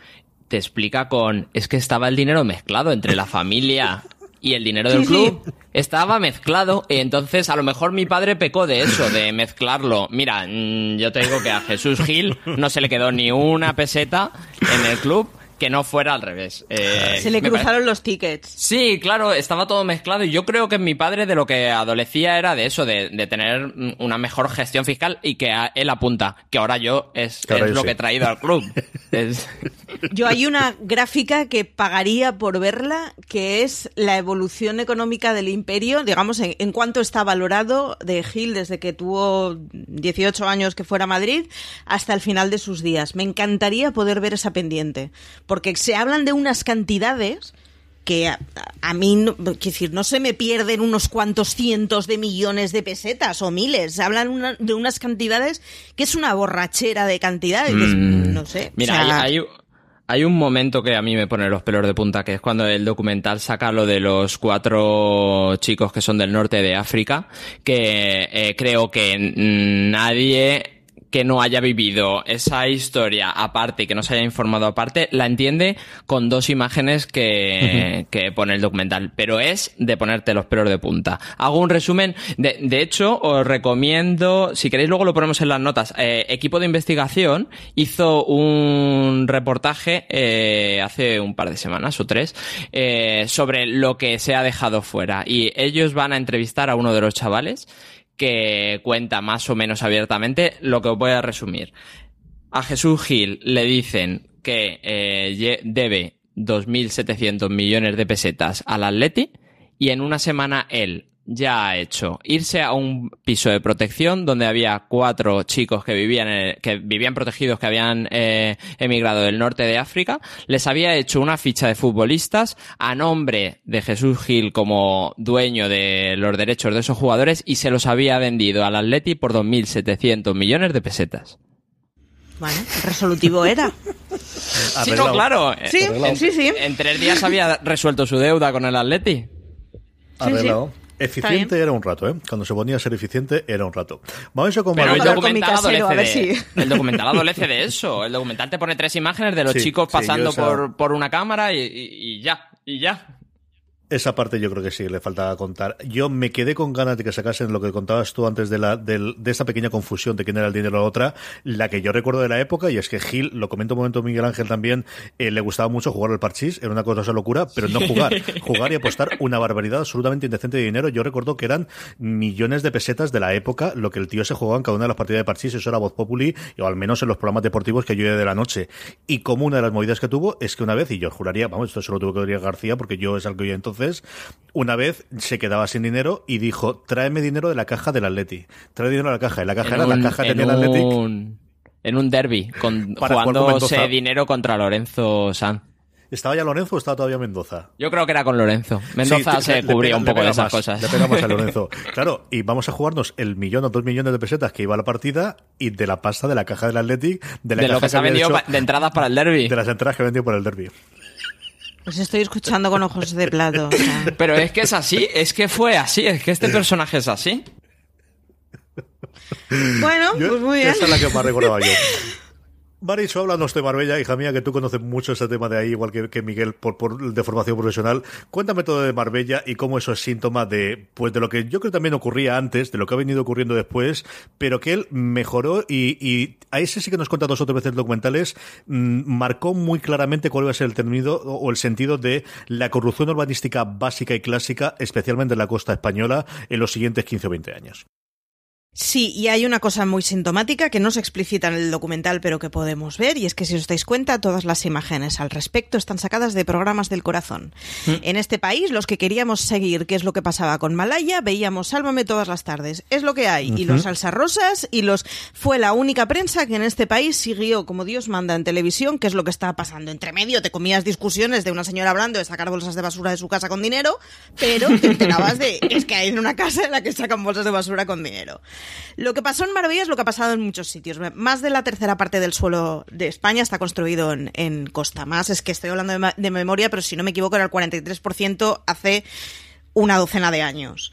te explica con, es que estaba el dinero mezclado entre la familia y el dinero del Sí, sí. club. Estaba mezclado y entonces a lo mejor mi padre pecó de eso, de mezclarlo. Mira, mm, yo te digo que a Jesús Gil no se le quedó ni una peseta en el club que no fuera al revés. Eh, Se le cruzaron los tickets. Sí, claro, estaba todo mezclado y yo creo que mi padre de lo que adolecía era de eso, de, de tener una mejor gestión fiscal y que a- él apunta, que ahora yo es, lo sí. que he traído al club. Es- Yo hay una gráfica que pagaría por verla, que es la evolución económica del imperio, digamos, en, en cuánto está valorado de Gil desde que tuvo 18 años que fuera a Madrid hasta el final de sus días. Me encantaría poder ver esa pendiente, porque se hablan de unas cantidades que a, a mí, no, quiero decir, no se me pierden unos cuantos cientos de millones de pesetas o miles. Se hablan una- de unas cantidades que es una borrachera de cantidades. Mm. No sé. Mira, o sea, hay, hay- hay un momento que a mí me pone los pelos de punta, que es cuando el documental saca lo de los cuatro chicos que son del norte de África, que eh, creo que nadie que no haya vivido esa historia aparte y que no se haya informado aparte, la entiende con dos imágenes que, que pone el documental. Pero es de ponerte los pelos de punta. Hago un resumen. De, de hecho, os recomiendo, si queréis luego lo ponemos en las notas, eh, equipo de investigación hizo un reportaje eh, hace un par de semanas o tres eh, sobre lo que se ha dejado fuera. Y ellos van a entrevistar a uno de los chavales que cuenta más o menos abiertamente lo que os voy a resumir. A Jesús Gil le dicen que eh, debe 2.700 millones de pesetas al Atleti y en una semana él ya ha hecho. Irse a un piso de protección donde había cuatro chicos que vivían en- que vivían protegidos que habían eh, emigrado del norte de África les había hecho una ficha de futbolistas a nombre de Jesús Gil como dueño de los derechos de esos jugadores y se los había vendido al Atleti por 2.700 millones de pesetas. Bueno, resolutivo era. sí no claro. Sí, en, sí, sí. en tres días había resuelto su deuda con el Atleti. Arreglado. Está Eficiente era un rato, ¿eh? Cuando se ponía a ser eficiente era un rato. Vamos a con Pero el Marbella. documental, casero, a ver adolece de, si- el documental adolece de eso. El documental te pone tres imágenes de los Sí, chicos pasando esa- por, por una cámara y, y- y ya, y ya. Esa parte yo creo que sí, le faltaba contar. Yo me quedé con ganas de que sacasen lo que contabas tú antes de la del- de esta pequeña confusión de quién era el dinero o la otra, la que yo recuerdo de la época, y es que Gil, lo comento un momento Miguel Ángel también, eh, le gustaba mucho jugar al parchís, era una cosa esa locura, pero no jugar. jugar y apostar una barbaridad absolutamente indecente de dinero. Yo recuerdo que eran millones de pesetas de la época lo que el tío se jugaba en cada una de las partidas de parchís, eso era voz populi, o al menos en los programas deportivos que yo de la noche. Y como una de las movidas que tuvo es que una vez, y yo juraría, vamos, esto solo tuvo que decir García, porque yo es algo que oía entonces, una vez se quedaba sin dinero y dijo, tráeme dinero de la caja del Atleti. Trae dinero de la caja. Y la caja En era un- la caja en tenía el Athletic. un, en un derby, con, Para jugándose dinero contra Lorenzo Sanz. ¿Estaba ya Lorenzo o estaba todavía Mendoza? Yo creo que era con Lorenzo. Mendoza Sí, se cubría pega- un poco de esas más, cosas. Le pegamos a Lorenzo. Claro, y vamos a jugarnos el millón o dos millones de pesetas que iba a la partida y de la pasta de la caja del Athletic, de la de lo caja que se ha había vendido hecho- pa- de entradas para el derby. de las entradas que vendió por el derby. Os estoy escuchando con ojos de plato. o sea. Pero es que es así, es que fue así, es que este personaje es así. Bueno, Yo- pues muy bien. Esa es la que más recordaba yo. Maricho, háblanos de Marbella, hija mía, que tú conoces mucho ese tema de ahí, igual que, que Miguel, por, por de formación profesional. Cuéntame todo de Marbella y cómo eso es síntoma de, pues, de lo que yo creo también ocurría antes, de lo que ha venido ocurriendo después, pero que él mejoró y, y a ese sí que nos cuenta dos o tres veces documentales, mm, marcó muy claramente cuál iba a ser el término o el sentido de la corrupción urbanística básica y clásica, especialmente en la costa española, en los siguientes 15 o 20 años. Sí, y hay una cosa muy sintomática que no se explicita en el documental, pero que podemos ver, y es que si os dais cuenta, todas las imágenes al respecto están sacadas de programas del corazón. En este país, los que queríamos seguir qué es lo que pasaba con Malaya, veíamos Sálvame todas las tardes. Es lo que hay. Y los salsas rosas y los... Fue la única prensa que en este país siguió como Dios manda en televisión, qué es lo que estaba pasando. Entre medio te comías discusiones de una señora hablando de sacar bolsas de basura de su casa con dinero, pero te enterabas de es que hay en una casa en la que sacan bolsas de basura con dinero. Lo que pasó en Marbella es lo que ha pasado en muchos sitios. Más de la tercera parte del suelo de España está construido en, costa. Más es que estoy hablando de, de memoria, pero si no me equivoco era el 43% hace una docena de años.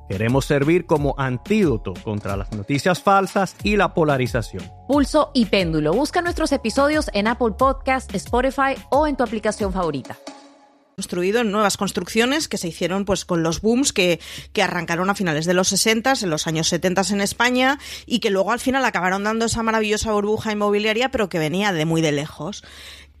Queremos servir como antídoto contra las noticias falsas y la polarización. Pulso y Péndulo. Busca nuestros episodios en Apple Podcast, Spotify o en tu aplicación favorita. construido en nuevas construcciones que se hicieron pues con los booms que, que arrancaron a finales de los 60, en los años 70 en España y que luego al final acabaron dando esa maravillosa burbuja inmobiliaria pero que venía de muy de lejos.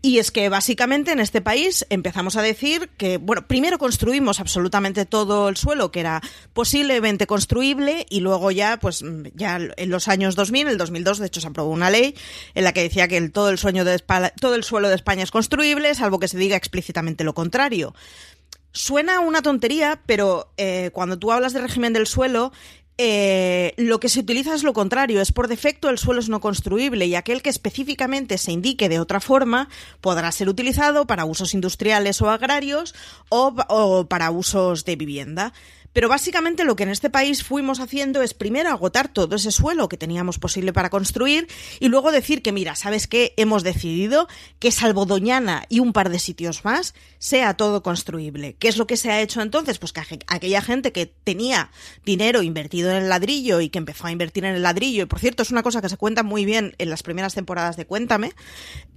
Y es que básicamente en este país empezamos a decir que, bueno, primero construimos absolutamente todo el suelo que era posiblemente construible y luego ya, pues ya en los años 2000, el 2002, de hecho se aprobó una ley en la que decía que el, todo, el sueño de todo el suelo de España es construible, salvo que se diga explícitamente lo contrario. Suena una tontería, pero eh, cuando tú hablas de régimen del suelo, eh, lo que se utiliza es lo contrario, es por defecto el suelo es no construible y aquel que específicamente se indique de otra forma podrá ser utilizado para usos industriales o agrarios o, o para usos de vivienda. Pero básicamente lo que en este país fuimos haciendo es primero agotar todo ese suelo que teníamos posible para construir y luego decir que, mira, ¿sabes qué? Hemos decidido que salvo Doñana y un par de sitios más, sea todo construible. ¿Qué es lo que se ha hecho entonces? Pues que aquella gente que tenía dinero invertido en el ladrillo y que empezó a invertir en el ladrillo, y por cierto es una cosa que se cuenta muy bien en las primeras temporadas de Cuéntame,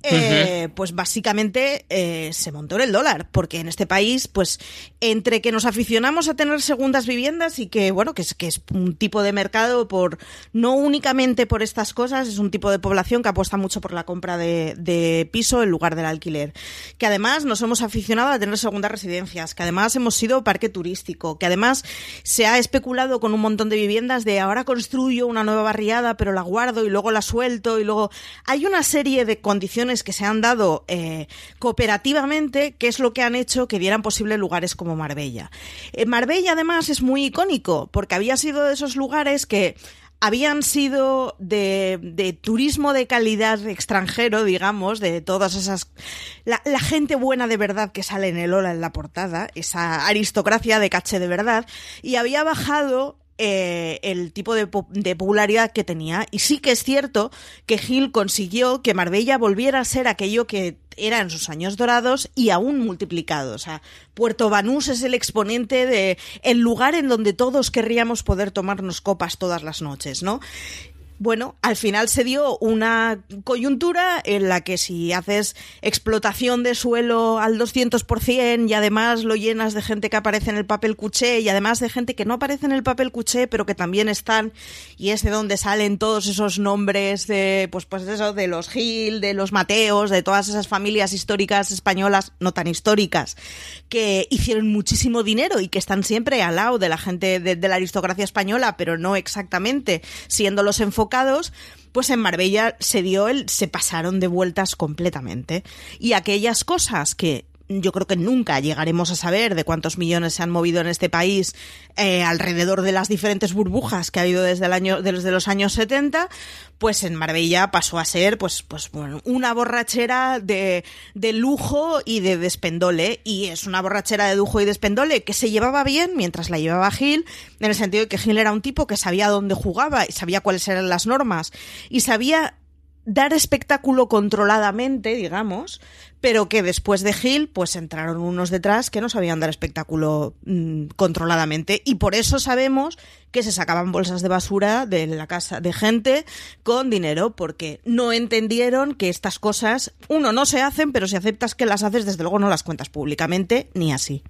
eh, pues básicamente eh, se montó en el dólar, porque en este país, pues entre que nos aficionamos a tener segundas viviendas y que, bueno, que es, que es un tipo de mercado por, no únicamente por estas cosas, es un tipo de población que apuesta mucho por la compra de, de piso en lugar del alquiler, que además nos hemos aficionado a tener segundas residencias, que además hemos sido parque turístico, que además se ha especulado con un montón de viviendas de ahora construyo una nueva barriada, pero la guardo y luego la suelto y luego hay una serie de condiciones que se han dado eh, cooperativamente, que es lo que han hecho que dieran posible lugares como Marbella. Eh, Marbella, además, es muy icónico, porque había sido de esos lugares que habían sido de, turismo de calidad extranjero, digamos, de todas esas... La, la, gente buena de verdad que sale en el Ola en la portada, esa aristocracia de caché de verdad, y había bajado eh, el tipo de, popularidad que tenía. Y sí que es cierto que Gil consiguió que Marbella volviera a ser aquello que era en sus años dorados y aún multiplicado. O sea, Puerto Banús es el exponente de el lugar en donde todos querríamos poder tomarnos copas todas las noches, ¿no? Bueno, al final se dio una coyuntura en la que si haces explotación de suelo al 200% y además lo llenas de gente que aparece en el papel cuché y además de gente que no aparece en el papel cuché pero que también están y es de donde salen todos esos nombres de pues pues eso de los Gil, de los Mateos, de todas esas familias históricas españolas no tan históricas que hicieron muchísimo dinero y que están siempre al lado de la gente de, de la aristocracia española, pero no exactamente siendo los enfoques pues en Marbella se dio el, se pasaron de vueltas completamente. Y aquellas cosas que yo creo que nunca llegaremos a saber de cuántos millones se han movido en este país eh, alrededor de las diferentes burbujas que ha habido desde el año desde los años 70 pues en Marbella pasó a ser pues pues bueno, una borrachera de, de lujo y de despendole. Y es una borrachera de lujo y despendole que se llevaba bien mientras la llevaba Gil en el sentido de que Gil era un tipo que sabía dónde jugaba y sabía cuáles eran las normas y sabía dar espectáculo controladamente, digamos, pero que después de Gil, pues entraron unos detrás que no sabían dar espectáculo mm, controladamente. Y por eso sabemos que se sacaban bolsas de basura de la casa de gente con dinero, porque no entendieron que estas cosas, uno, no se hacen, pero si aceptas que las haces, desde luego no las cuentas públicamente, ni así.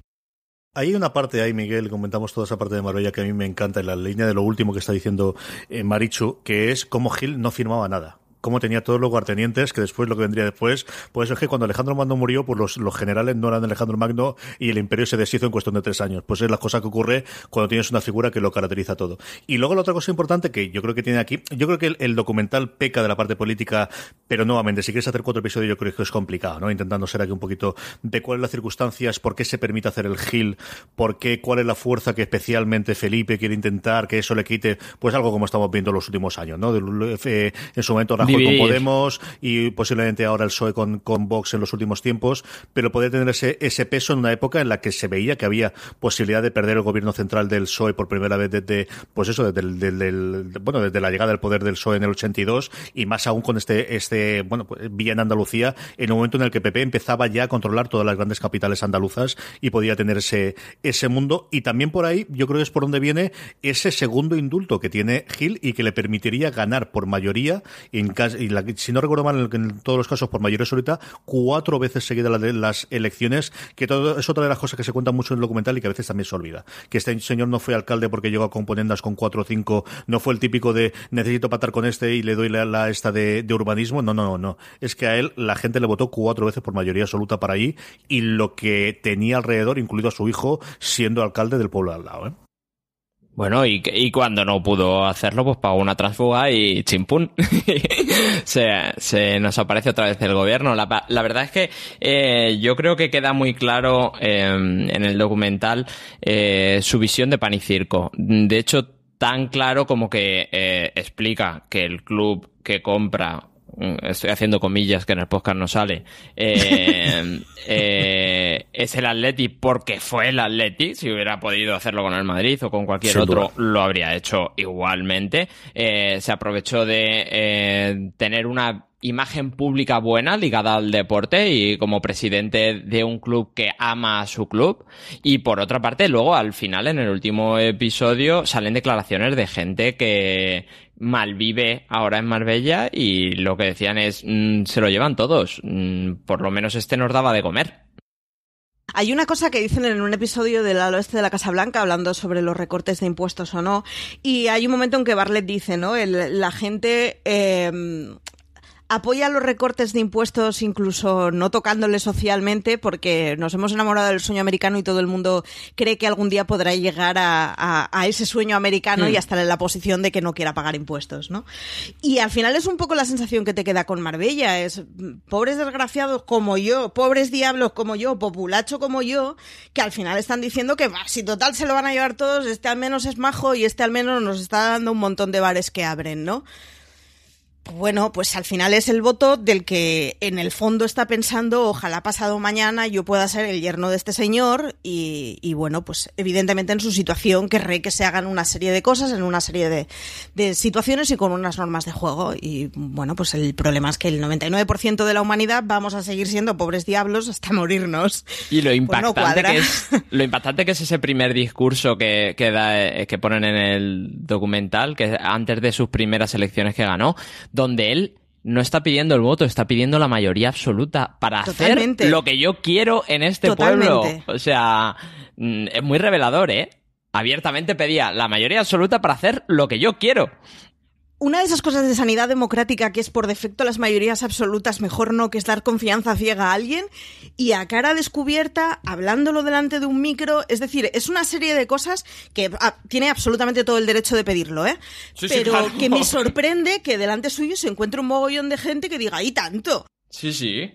Hay una parte ahí, Miguel, comentamos toda esa parte de Marbella que a mí me encanta, en la línea de lo último que está diciendo eh, Marichu, que es cómo Gil no firmaba nada cómo tenía todos los guartenientes, que después lo que vendría después, pues es que cuando Alejandro Magno murió, pues los, los generales no eran Alejandro Magno y el imperio se deshizo en cuestión de tres años. Pues es la cosa que ocurre cuando tienes una figura que lo caracteriza todo. Y luego la otra cosa importante que yo creo que tiene aquí, yo creo que el, documental peca de la parte política, pero nuevamente, si quieres hacer cuatro episodios, yo creo que es complicado, ¿no? Intentando ser aquí un poquito de cuáles las circunstancias, por qué se permite hacer el Gil, por qué, cuál es la fuerza que especialmente Felipe quiere intentar que eso le quite, pues algo como estamos viendo en los últimos años, ¿no? Eh, en su momento con Podemos, y posiblemente ahora el PSOE con, con Vox en los últimos tiempos, pero poder tener ese, ese peso en una época en la que se veía que había posibilidad de perder el gobierno central del PSOE por primera vez desde, pues eso, desde, el, bueno, desde la llegada del poder del PSOE en el 82 y más aún con este, este, bueno, pues, vía en Andalucía, en un momento en el que PP empezaba ya a controlar todas las grandes capitales andaluzas y podía tener ese, ese mundo. Y también por ahí, yo creo que es por donde viene ese segundo indulto que tiene Gil y que le permitiría ganar por mayoría, en, y la, si no recuerdo mal, en, todos los casos por mayoría absoluta, cuatro veces seguidas las elecciones, que todo es otra de las cosas que se cuentan mucho en el documental y que a veces también se olvida. Que este señor no fue alcalde porque llegó a componendas con cuatro o cinco, no fue el típico de necesito patar con este y le doy la, esta de, urbanismo. No, no, no, no. Es que a él la gente le votó cuatro veces por mayoría absoluta para ahí y lo que tenía alrededor, incluido a su hijo, siendo alcalde del pueblo al lado. ¿eh? Bueno, y, y cuando no pudo hacerlo, pues pagó una transfuga y chimpún. se, se nos aparece otra vez el gobierno. La, la verdad es que eh, yo creo que queda muy claro eh, en el documental eh, su visión de pan y circo. De hecho, tan claro como que explica que el club que compra estoy haciendo comillas que en el podcast no sale, eh, eh, es el Atleti porque fue el Atleti. Si hubiera podido hacerlo con el Madrid o con cualquier Sin otro, duda. lo habría hecho igualmente. Eh, se aprovechó de tener una imagen pública buena ligada al deporte y como presidente de un club que ama a su club. Y por otra parte, luego al final, en el último episodio, salen declaraciones de gente que malvive ahora en Marbella y lo que decían es, mm, se lo llevan todos. Mm, por lo menos este nos daba de comer. Hay una cosa que dicen en un episodio del al oeste de la Casa Blanca hablando sobre los recortes de impuestos o no, y hay un momento en que Bartlett dice, ¿no? La gente eh, apoya los recortes de impuestos incluso no tocándole socialmente porque nos hemos enamorado del sueño americano y todo el mundo cree que algún día podrá llegar a, a- a ese sueño americano y a estar en la posición de que no quiera pagar impuestos, ¿no? Y al final es un poco la sensación que te queda con Marbella, es mm, pobres desgraciados como yo, pobres diablos como yo, populacho como yo, que al final están diciendo que "Bah, si total se lo van a llevar todos, este al menos es majo y este al menos nos está dando un montón de bares que abren, ¿no? Bueno, pues al final es el voto del que en el fondo está pensando, ojalá pasado mañana yo pueda ser el yerno de este señor y, y bueno, pues evidentemente en su situación querré que se hagan una serie de cosas en una serie de, de situaciones y con unas normas de juego. Y bueno, pues el problema es que el 99% de la humanidad vamos a seguir siendo pobres diablos hasta morirnos. Y lo Pues no impactante que es lo impactante que es ese primer discurso que, que da eh, que ponen en el documental, que antes de sus primeras elecciones que ganó, donde él no está pidiendo el voto, está pidiendo la mayoría absoluta para Totalmente. hacer lo que yo quiero en este Totalmente. pueblo. O sea, mm, es muy revelador, ¿eh? Abiertamente pedía la mayoría absoluta para hacer lo que yo quiero. Una de esas cosas de sanidad democrática que es por defecto las mayorías absolutas, mejor no, que es dar confianza ciega a alguien, y a cara descubierta, hablándolo delante de un micro, es decir, es una serie de cosas que ah, tiene absolutamente todo el derecho de pedirlo, ¿eh? Sí, sí, Pero claro. que me sorprende que delante suyo se encuentre un mogollón de gente que diga, ¡y tanto! Sí, sí.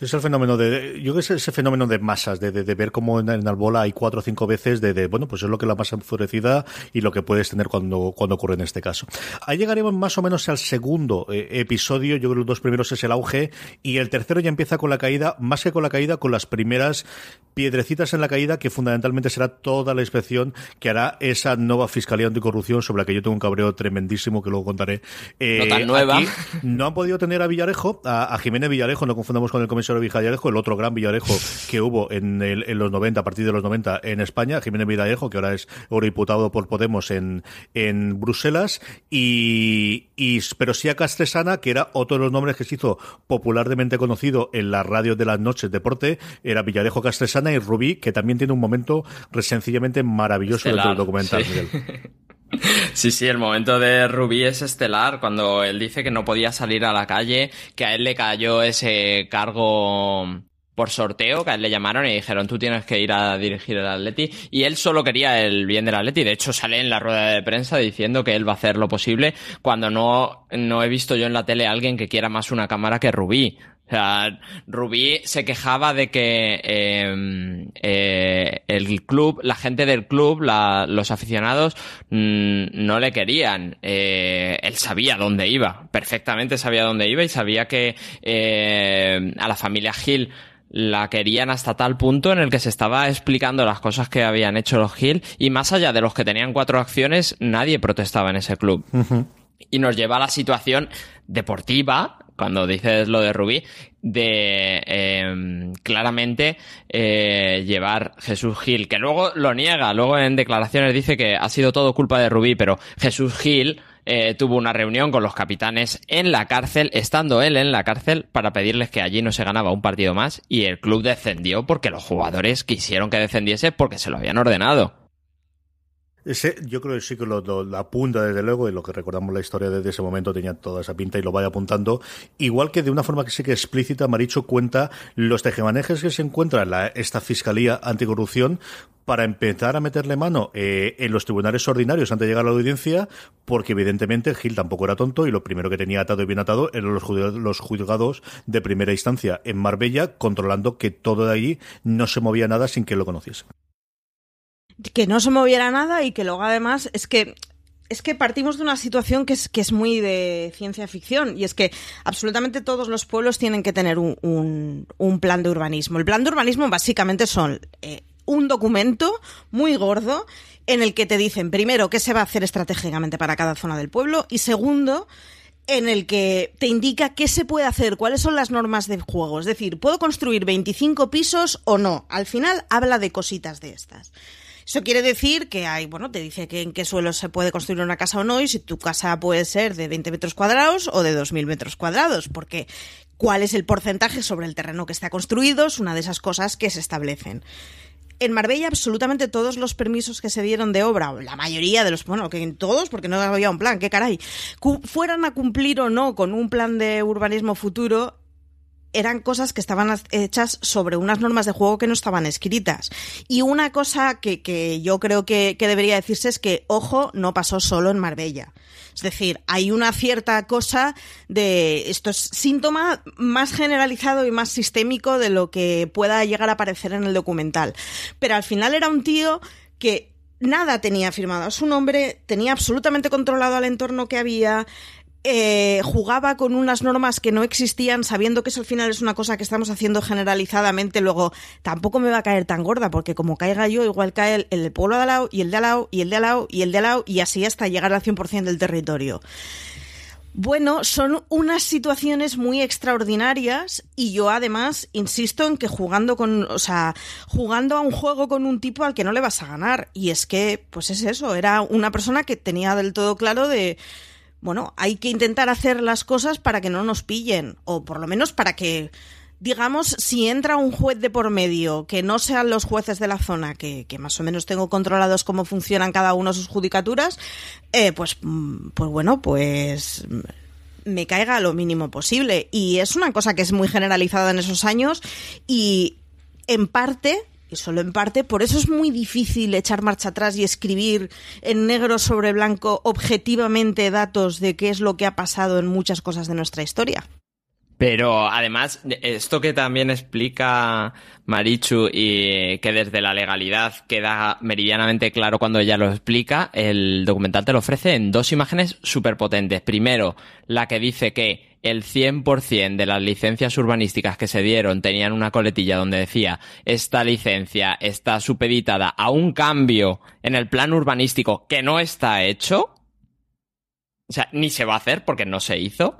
Es el fenómeno de, yo creo que es ese fenómeno de masas, de, de, de ver cómo en, en Albola hay cuatro o cinco veces de, de, bueno, pues es lo que la masa enfurecida y lo que puedes tener cuando, cuando ocurre en este caso. Ahí llegaremos más o menos al segundo eh, episodio, yo creo que los dos primeros es el auge y el tercero ya empieza con la caída, más que con la caída, con las primeras piedrecitas en la caída que fundamentalmente será toda la inspección que hará esa nueva Fiscalía Anticorrupción sobre la que yo tengo un cabreo tremendísimo que luego contaré. Eh, No tan nueva. aquí no han podido tener a Villarejo, a, a Jiménez Villarejo, no confundamos con el comisario Villarejo, el otro gran Villarejo que hubo en, el- en los 90, a partir de los 90 en España, Jiménez Villarejo, que ahora es eurodiputado por Podemos en, en Bruselas, y, y pero sí a Castresana, que era otro de los nombres que se hizo popularmente conocido en la radio de las noches deporte, era Villarejo Castresana y Rubí, que también tiene un momento sencillamente maravilloso dentro del Estelar, documental, sí. Miguel. Sí, sí, el momento de Rubí es estelar cuando él dice que no podía salir a la calle, que a él le cayó ese cargo por sorteo, que a él le llamaron y dijeron tú tienes que ir a dirigir el Atleti y él solo quería el bien del Atleti, de hecho sale en la rueda de prensa diciendo que él va a hacer lo posible cuando no, no he visto yo en la tele a alguien que quiera más una cámara que Rubí. O sea, Rubí se quejaba de que eh, eh, el club, la gente del club, la- los aficionados, mm, no le querían. Eh, él sabía dónde iba, perfectamente sabía dónde iba y sabía que eh, a la familia Gil la querían hasta tal punto en el que se estaba explicando las cosas que habían hecho los Gil y más allá de los que tenían cuatro acciones, nadie protestaba en ese club y nos lleva a la situación deportiva, cuando dices lo de Rubí, de eh, claramente eh, llevar Jesús Gil, que luego lo niega, luego en declaraciones dice que ha sido todo culpa de Rubí, pero Jesús Gil eh, tuvo una reunión con los capitanes en la cárcel, estando él en la cárcel, para pedirles que allí no se ganaba un partido más y el club descendió porque los jugadores quisieron que descendiese porque se lo habían ordenado. Ese, yo creo que sí que lo, lo- apunta desde luego, y lo que recordamos la historia desde ese momento tenía toda esa pinta y lo vaya apuntando. Igual que de una forma que sí que explícita, Maricho cuenta los tejemanejes que se encuentra en la, esta Fiscalía Anticorrupción para empezar a meterle mano eh, en los tribunales ordinarios antes de llegar a la audiencia, porque evidentemente Gil tampoco era tonto y lo primero que tenía atado y bien atado eran los, juzgados- los juzgados de primera instancia en Marbella, controlando que todo de allí no se movía nada sin que lo conociese. Que no se moviera nada y que luego además es que es que partimos de una situación que es, que es muy de ciencia ficción y es que absolutamente todos los pueblos tienen que tener un, un, plan de urbanismo. El plan de urbanismo básicamente son eh, un documento muy gordo en el que te dicen, primero, qué se va a hacer estratégicamente para cada zona del pueblo y segundo, en el que te indica qué se puede hacer, cuáles son las normas del juego. Es decir, ¿puedo construir 25 pisos o no? Al final habla de cositas de estas. Eso quiere decir que hay, bueno, te dice que en qué suelo se puede construir una casa o no y si tu casa puede ser de 20 metros cuadrados o de 2.000 metros cuadrados, porque cuál es el porcentaje sobre el terreno que está construido es una de esas cosas que se establecen. En Marbella absolutamente todos los permisos que se dieron de obra, la mayoría de los, bueno, que todos, porque no había un plan, qué caray, fueran a cumplir o no con un plan de urbanismo futuro, eran cosas que estaban hechas sobre unas normas de juego que no estaban escritas. Y una cosa que, yo creo que, que, debería decirse es que, ojo, no pasó solo en Marbella. Es decir, hay una cierta cosa de esto es síntoma más generalizado y más sistémico de lo que pueda llegar a aparecer en el documental. Pero al final era un tío que nada tenía firmado a su nombre, tenía absolutamente controlado al entorno que había, eh, jugaba con unas normas que no existían, sabiendo que eso al final es una cosa que estamos haciendo generalizadamente, luego tampoco me va a caer tan gorda, porque como caiga yo, igual cae el, el pueblo de al lado, y el de al lado, y el de al lado, y el de al lado, y así hasta llegar al 100% del territorio. Bueno, son unas situaciones muy extraordinarias y yo además insisto en que jugando con, o sea, jugando a un juego con un tipo al que no le vas a ganar. Y es que, pues es eso, era una persona que tenía del todo claro de, bueno, hay que intentar hacer las cosas para que no nos pillen, o por lo menos para que, digamos, si entra un juez de por medio, que no sean los jueces de la zona, que, más o menos tengo controlados cómo funcionan cada uno sus judicaturas, eh, pues, mm, pues bueno, pues me caiga lo mínimo posible. Y es una cosa que es muy generalizada en esos años y en parte solo en parte, por eso es muy difícil echar marcha atrás y escribir en negro sobre blanco objetivamente datos de qué es lo que ha pasado en muchas cosas de nuestra historia. Pero además, esto que también explica Marichu y que desde la legalidad queda meridianamente claro cuando ella lo explica, el documental te lo ofrece en dos imágenes súper potentes. Primero, la que dice que el 100% de las licencias urbanísticas que se dieron tenían una coletilla donde decía esta licencia está supeditada a un cambio en el plan urbanístico que no está hecho. O sea, ni se va a hacer porque no se hizo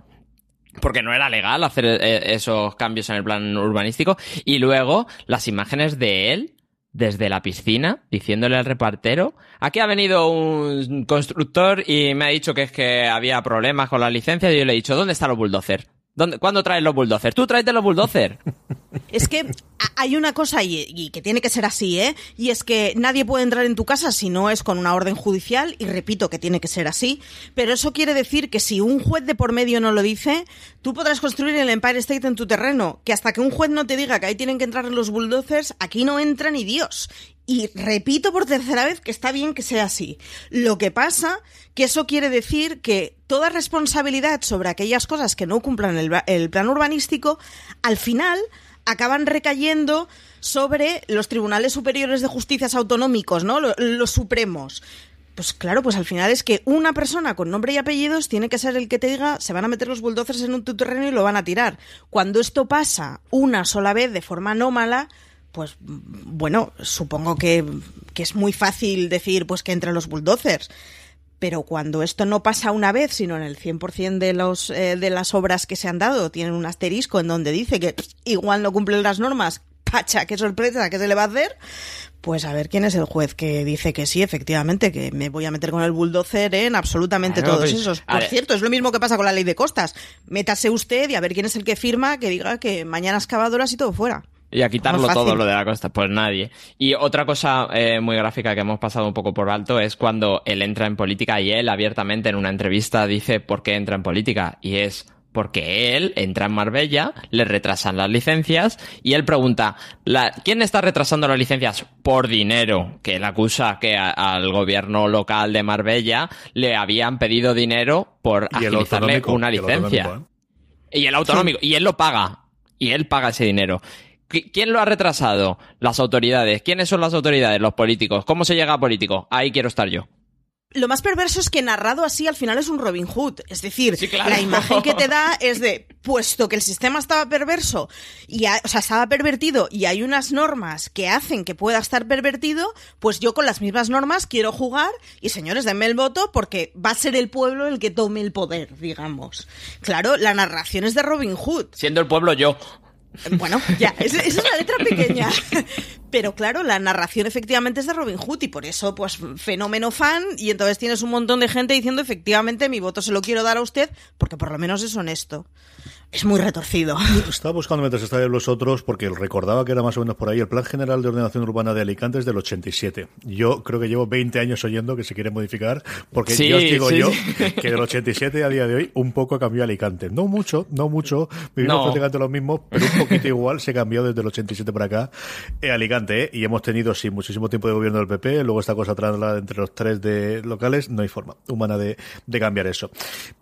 porque no era legal hacer eh, esos cambios en el plan urbanístico. Y luego las imágenes de él desde la piscina diciéndole al repartero, aquí ha venido un constructor y me ha dicho que es que había problemas con la licencia y yo le he dicho, ¿dónde está los bulldozer? ¿Dónde, ¿Cuándo traes los bulldozers? Tú traes los bulldozers. Es que hay una cosa y, que tiene que ser así, ¿eh? Y es que nadie puede entrar en tu casa si no es con una orden judicial, y repito que tiene que ser así, pero eso quiere decir que si un juez de por medio no lo dice, tú podrás construir el Empire State en tu terreno, que hasta que un juez no te diga que ahí tienen que entrar los bulldozers, aquí no entra ni Dios. Y repito por tercera vez que está bien que sea así. Lo que pasa que eso quiere decir que toda responsabilidad sobre aquellas cosas que no cumplan el, el plan urbanístico, al final acaban recayendo sobre los tribunales superiores de justicia autonómicos, ¿no? Los, supremos. Pues claro, pues al final es que una persona con nombre y apellidos tiene que ser el que te diga se van a meter los bulldozers en un tu terreno y lo van a tirar. Cuando esto pasa una sola vez de forma anómala, pues bueno, supongo que, que es muy fácil decir pues que entre los bulldozers pero cuando esto no pasa una vez, sino en el 100% de, los, eh, de las obras que se han dado, tienen un asterisco en donde dice que igual no cumplen las normas, pacha, qué sorpresa, ¿qué se le va a hacer? Pues a ver quién es el juez que dice que sí, efectivamente, que me voy a meter con el bulldozer en absolutamente todos pues, esos. Por cierto, es lo mismo que pasa con la ley de costas. Métase usted y a ver quién es el que firma que diga que mañana excavadoras y todo fuera. Y a quitarlo todo lo de la costa, pues nadie. Y otra cosa eh, muy gráfica que hemos pasado un poco por alto es cuando él entra en política y él abiertamente en una entrevista dice por qué entra en política. Y es porque él entra en Marbella, le retrasan las licencias y él pregunta, ¿quién está retrasando las licencias? Por dinero, que él acusa que al gobierno local de Marbella le habían pedido dinero por agilizarle una licencia. ¿eh? Y el autonómico, y él lo paga, y él paga ese dinero. ¿Quién lo ha retrasado? Las autoridades. ¿Quiénes son las autoridades? Los políticos. ¿Cómo se llega a político? Ahí quiero estar yo. lo más perverso es que narrado así al final es un Robin Hood. Es decir, Sí, claro. la imagen que te da es de, puesto que el sistema estaba perverso, y ha- o sea, estaba pervertido y hay unas normas que hacen que pueda estar pervertido, pues yo con las mismas normas quiero jugar y señores, denme el voto porque va a ser el pueblo el que tome el poder, digamos. Claro, la narración es de Robin Hood. Siendo el pueblo yo. Bueno, ya, esa es la letra pequeña. Pero claro, la narración efectivamente es de Robin Hood y por eso, pues, fenómeno fan. Y entonces tienes un montón de gente diciendo, efectivamente, mi voto se lo quiero dar a usted porque por lo menos es honesto. Es muy retorcido. Estaba buscando mientras estaba los otros porque recordaba que era más o menos por ahí. El Plan General de Ordenación Urbana de Alicante es del 87. Yo creo que llevo 20 años oyendo que se quiere modificar porque Sí, ya os digo sí, yo sí. que del 87 a día de hoy un poco cambió Alicante. No mucho, no mucho. Vivimos No. prácticamente lo mismo, pero un poquito igual se cambió desde el 87 para acá eh, Alicante. ¿eh? Y hemos tenido, sí, muchísimo tiempo de gobierno del PP. Luego esta cosa traslada entre los tres de locales. No hay forma humana de, de cambiar eso.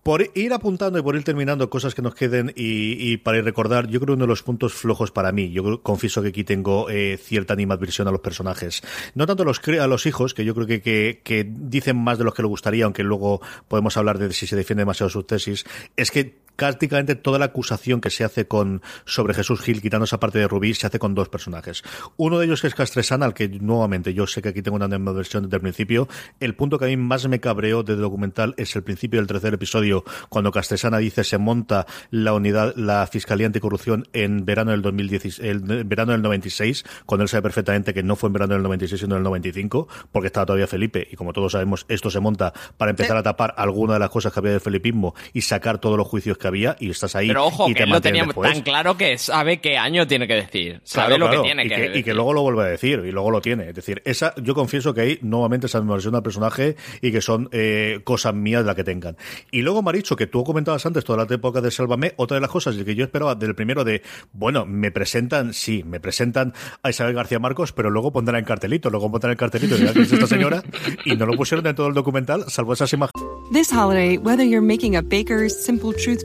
Por ir apuntando y por ir terminando cosas que nos queden y, y para recordar, yo creo uno de los puntos flojos para mí, yo confieso que aquí tengo eh, cierta animadversión a los personajes. No tanto a los, a los hijos, que yo creo que, que, que dicen más de lo que le gustaría, aunque luego podemos hablar de si se defiende demasiado sus tesis, es que prácticamente toda la acusación que se hace con sobre Jesús Gil, quitando esa parte de Rubí, se hace con dos personajes. Uno de ellos que es Castresana, al que nuevamente yo sé que aquí tengo una versión desde el principio. El punto que a mí más me cabreó del documental es el principio del tercer episodio, cuando Castresana dice se monta la unidad, la Fiscalía Anticorrupción en verano del 2016, el, en verano del 96, cuando él sabe perfectamente que no fue en verano del 96, sino del 95, porque estaba todavía Felipe, y como todos sabemos, esto se monta para empezar a tapar alguna de las cosas que había del felipismo y sacar todos los juicios que había, y estás ahí Pero ojo, y que te él lo tenía después. tan claro que sabe qué año tiene que decir. Sabe Claro, lo claro, que tiene y que, que, decir. y que luego lo vuelve a decir y luego lo tiene. Es decir, esa, yo confieso que ahí nuevamente esa versión del personaje y que son eh, cosas mías las que tengan. Y luego, Maricho, que tú comentabas antes toda la época de Sálvame, otra de las cosas que yo esperaba del primero de, bueno, me presentan, sí, me presentan a Isabel García Marcos, pero luego pondrán en cartelito, luego pondrán en cartelito, que es esta señora, y no lo pusieron en todo el documental, salvo esas imágenes. This holiday, whether you're making a Baker's Simple Truth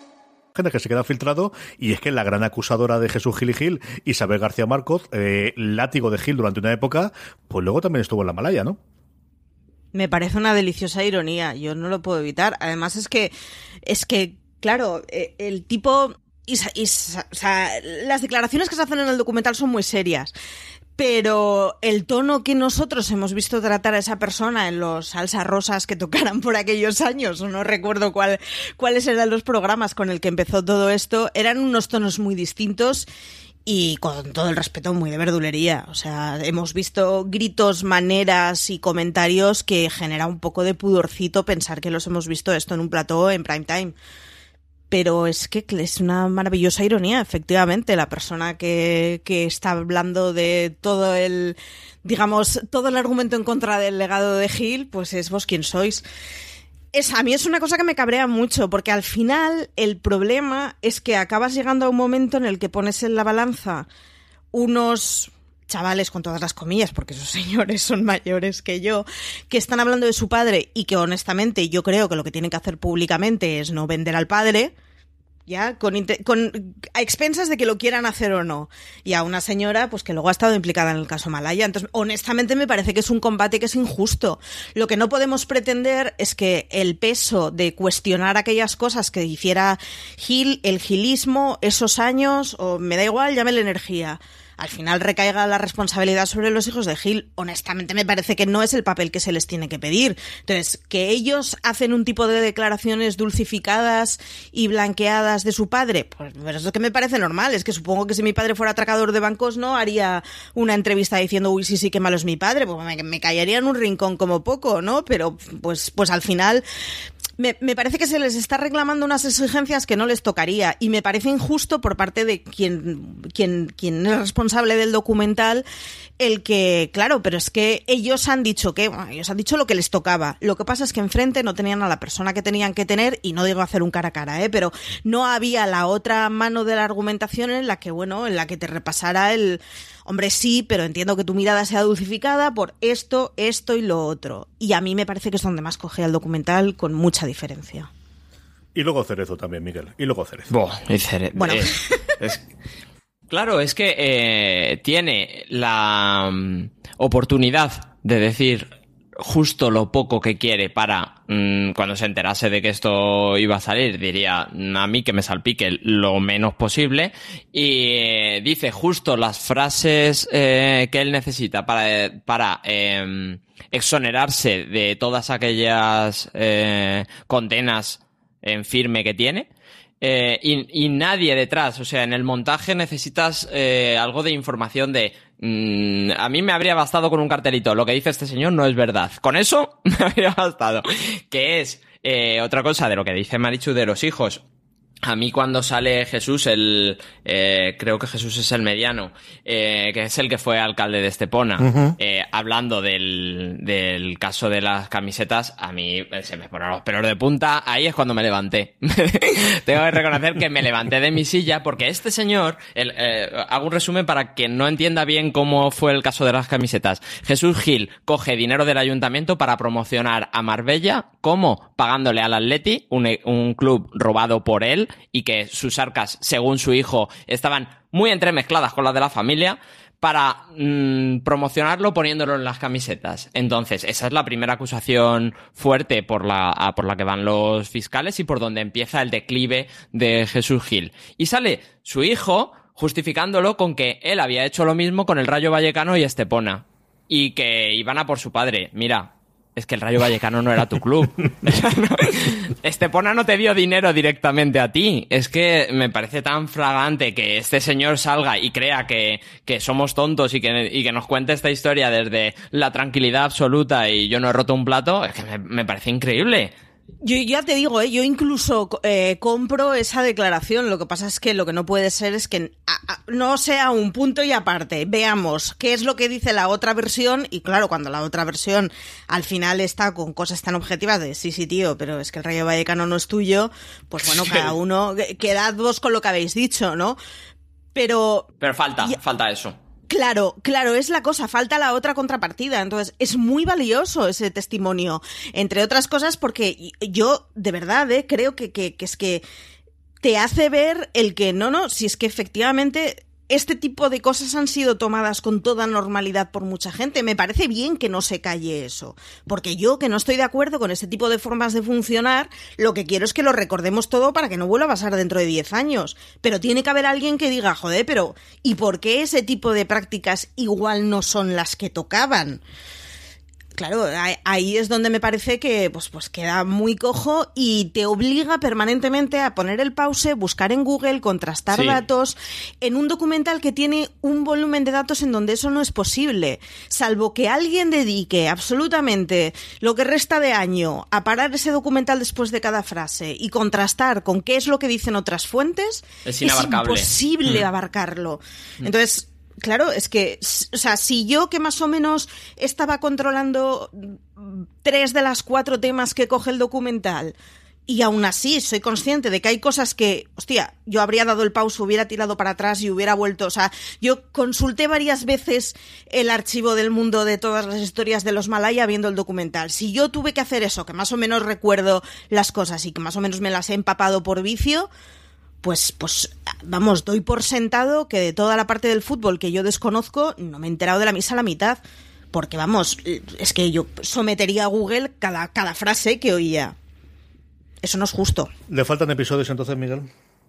Que se queda filtrado y es que la gran acusadora de Jesús Gil y Gil, Isabel García Marcos, eh, látigo de Gil durante una época, pues luego también estuvo en la Malaya, ¿no? Me parece una deliciosa ironía, yo no lo puedo evitar. Además es que, es que, claro, eh, el tipo... y o sea, las declaraciones que se hacen en el documental son muy serias. Pero el tono que nosotros hemos visto tratar a esa persona en los salsa rosas que tocaran por aquellos años, no recuerdo cuál, cuáles eran los programas con el que empezó todo esto, eran unos tonos muy distintos y con todo el respeto muy de verdulería. O sea, hemos visto gritos, maneras y comentarios que genera un poco de pudorcito pensar que los hemos visto esto en un plató en prime time. Pero es que es una maravillosa ironía, efectivamente. La persona que, que está hablando de todo el, digamos, todo el argumento en contra del legado de Gil, pues es vos quien sois. Es, a mí es una cosa que me cabrea mucho, porque al final el problema es que acabas llegando a un momento en el que pones en la balanza unos chavales con todas las comillas, porque esos señores son mayores que yo, que están hablando de su padre y que honestamente yo creo que lo que tienen que hacer públicamente es no vender al padre, ya, con, con a expensas de que lo quieran hacer o no. Y a una señora, pues que luego ha estado implicada en el caso Malaya. Entonces, honestamente me parece que es un combate que es injusto. Lo que no podemos pretender es que el peso de cuestionar aquellas cosas que hiciera Gil, el gilismo, esos años, o me da igual, llame la energía al final recaiga la responsabilidad sobre los hijos de Gil. Honestamente me parece que no es el papel que se les tiene que pedir. Entonces, que ellos hacen un tipo de declaraciones dulcificadas y blanqueadas de su padre, pues eso es que me parece normal. Es que supongo que si mi padre fuera atracador de bancos no haría una entrevista diciendo, uy, sí, sí, qué malo es mi padre, pues me, me callaría en un rincón como poco, ¿no? Pero pues, pues al final me, me, parece que se les está reclamando unas exigencias que no les tocaría y me parece injusto por parte de quien, quien, quien es responsable del documental el que, claro, pero es que ellos han dicho que, bueno, ellos han dicho lo que les tocaba. Lo que pasa es que enfrente no tenían a la persona que tenían que tener y no digo hacer un cara a cara, ¿eh? pero no había la otra mano de la argumentación en la que, bueno, en la que te repasara el, hombre, sí, pero entiendo que tu mirada sea dulcificada por esto, esto y lo otro. Y a mí me parece que es donde más coge el documental con mucha diferencia. Y luego Cerezo también, Miguel. Y luego Cerezo. Bo, y Cerezo. Bueno. Eh, es, claro, es que eh, tiene la um, oportunidad de decir justo lo poco que quiere para mmm, cuando se enterase de que esto iba a salir, diría a mí que me salpique lo menos posible y eh, dice justo las frases eh, que él necesita para, para eh, exonerarse de todas aquellas condenas en firme que tiene. Eh, y, nadie detrás. O sea, en el montaje necesitas eh, algo de información de. Mmm, a mí me habría bastado con un cartelito. Lo que dice este señor no es verdad. Con eso me habría bastado. Que es eh, otra cosa de lo que dice Marichu de los hijos. A mí cuando sale Jesús, el eh, creo que Jesús es el mediano, eh, que es el que fue alcalde de Estepona, uh -huh. eh, hablando del, del caso de las camisetas, a mí se me ponen los pelos de punta, ahí es cuando me levanté. Tengo que reconocer que me levanté de mi silla porque este señor, el, eh, hago un resumen para que no entienda bien cómo fue el caso de las camisetas. Jesús Gil coge dinero del ayuntamiento para promocionar a Marbella, ¿cómo? Pagándole al Atleti, un, un club robado por él, y que sus arcas, según su hijo, estaban muy entremezcladas con las de la familia para mmm, promocionarlo poniéndolo en las camisetas. Entonces, esa es la primera acusación fuerte por la, por la que van los fiscales y por donde empieza el declive de Jesús Gil. Y sale su hijo justificándolo con que él había hecho lo mismo con el Rayo Vallecano y Estepona. Y que iban a por su padre. Mira, es que el Rayo Vallecano no era tu club. Estepona no te dio dinero directamente a ti. Es que me parece tan fragante que este señor salga y crea que, que somos tontos y que, y que nos cuente esta historia desde la tranquilidad absoluta y yo no he roto un plato. Es que me, me parece increíble. Yo ya te digo, ¿eh? yo incluso eh, compro esa declaración. Lo que pasa es que lo que no puede ser es que a, a, no sea un punto y aparte. Veamos qué es lo que dice la otra versión. Y claro, cuando la otra versión al final está con cosas tan objetivas de sí, sí, tío, pero es que el Rayo Vallecano no es tuyo, pues bueno, cada uno, quedad vos con lo que habéis dicho, ¿no? Pero. Pero falta, falta eso. Claro, claro, es la cosa, falta la otra contrapartida. Entonces, es muy valioso ese testimonio, entre otras cosas, porque yo, de verdad, eh, creo que, que, que es que te hace ver el que no, no, si es que efectivamente este tipo de cosas han sido tomadas con toda normalidad por mucha gente. Me parece bien que no se calle eso, porque yo que no estoy de acuerdo con este tipo de formas de funcionar, lo que quiero es que lo recordemos todo para que no vuelva a pasar dentro de 10 años. Pero tiene que haber alguien que diga, joder, pero ¿y por qué ese tipo de prácticas igual no son las que tocaban? Claro, ahí es donde me parece que pues, pues queda muy cojo y te obliga permanentemente a poner el pause, buscar en Google, contrastar sí. datos, en un documental que tiene un volumen de datos en donde eso no es posible, salvo que alguien dedique absolutamente lo que resta de año a parar ese documental después de cada frase y contrastar con qué es lo que dicen otras fuentes, es, es imposible mm. abarcarlo. Entonces, Claro, es que, o sea, si yo que más o menos estaba controlando tres de las cuatro temas que coge el documental, y aún así soy consciente de que hay cosas que, hostia, yo habría dado el pauso, hubiera tirado para atrás y hubiera vuelto. O sea, yo consulté varias veces el archivo del mundo de todas las historias de los Malaya viendo el documental. Si yo tuve que hacer eso, que más o menos recuerdo las cosas y que más o menos me las he empapado por vicio, pues, pues, vamos, doy por sentado que de toda la parte del fútbol que yo desconozco, no me he enterado de la misa a la mitad. Porque, vamos, es que yo sometería a Google cada, cada frase que oía. Eso no es justo. ¿Le faltan episodios entonces, Miguel?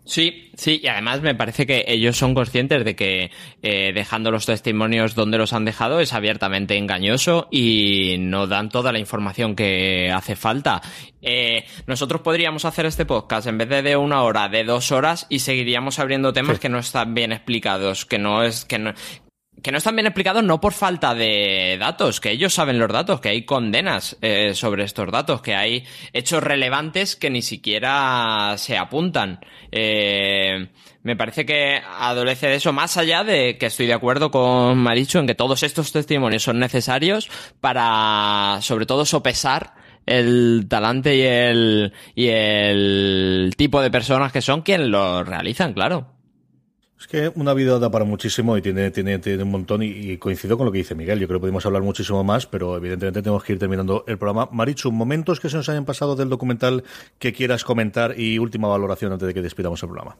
Sí, sí, y además me parece que ellos son conscientes de que eh, dejando los testimonios donde los han dejado es abiertamente engañoso y no dan toda la información que hace falta. Eh, nosotros podríamos hacer este podcast en vez de de una hora, de dos horas y seguiríamos abriendo temas que no están bien explicados, que no es que no, que no están bien explicados no por falta de datos, que ellos saben los datos, que hay condenas eh, sobre estos datos, que hay hechos relevantes que ni siquiera se apuntan. Eh, me parece que adolece de eso, más allá de que estoy de acuerdo con Maricho en que todos estos testimonios son necesarios para, sobre todo, sopesar el talante y el, y el tipo de personas que son quienes lo realizan, claro. Es que una vida da para muchísimo y tiene, tiene, tiene un montón y, coincido con lo que dice Miguel. Yo creo que podemos hablar muchísimo más, pero evidentemente tenemos que ir terminando el programa. Marichu, momentos que se nos hayan pasado del documental que quieras comentar y última valoración antes de que despidamos el programa.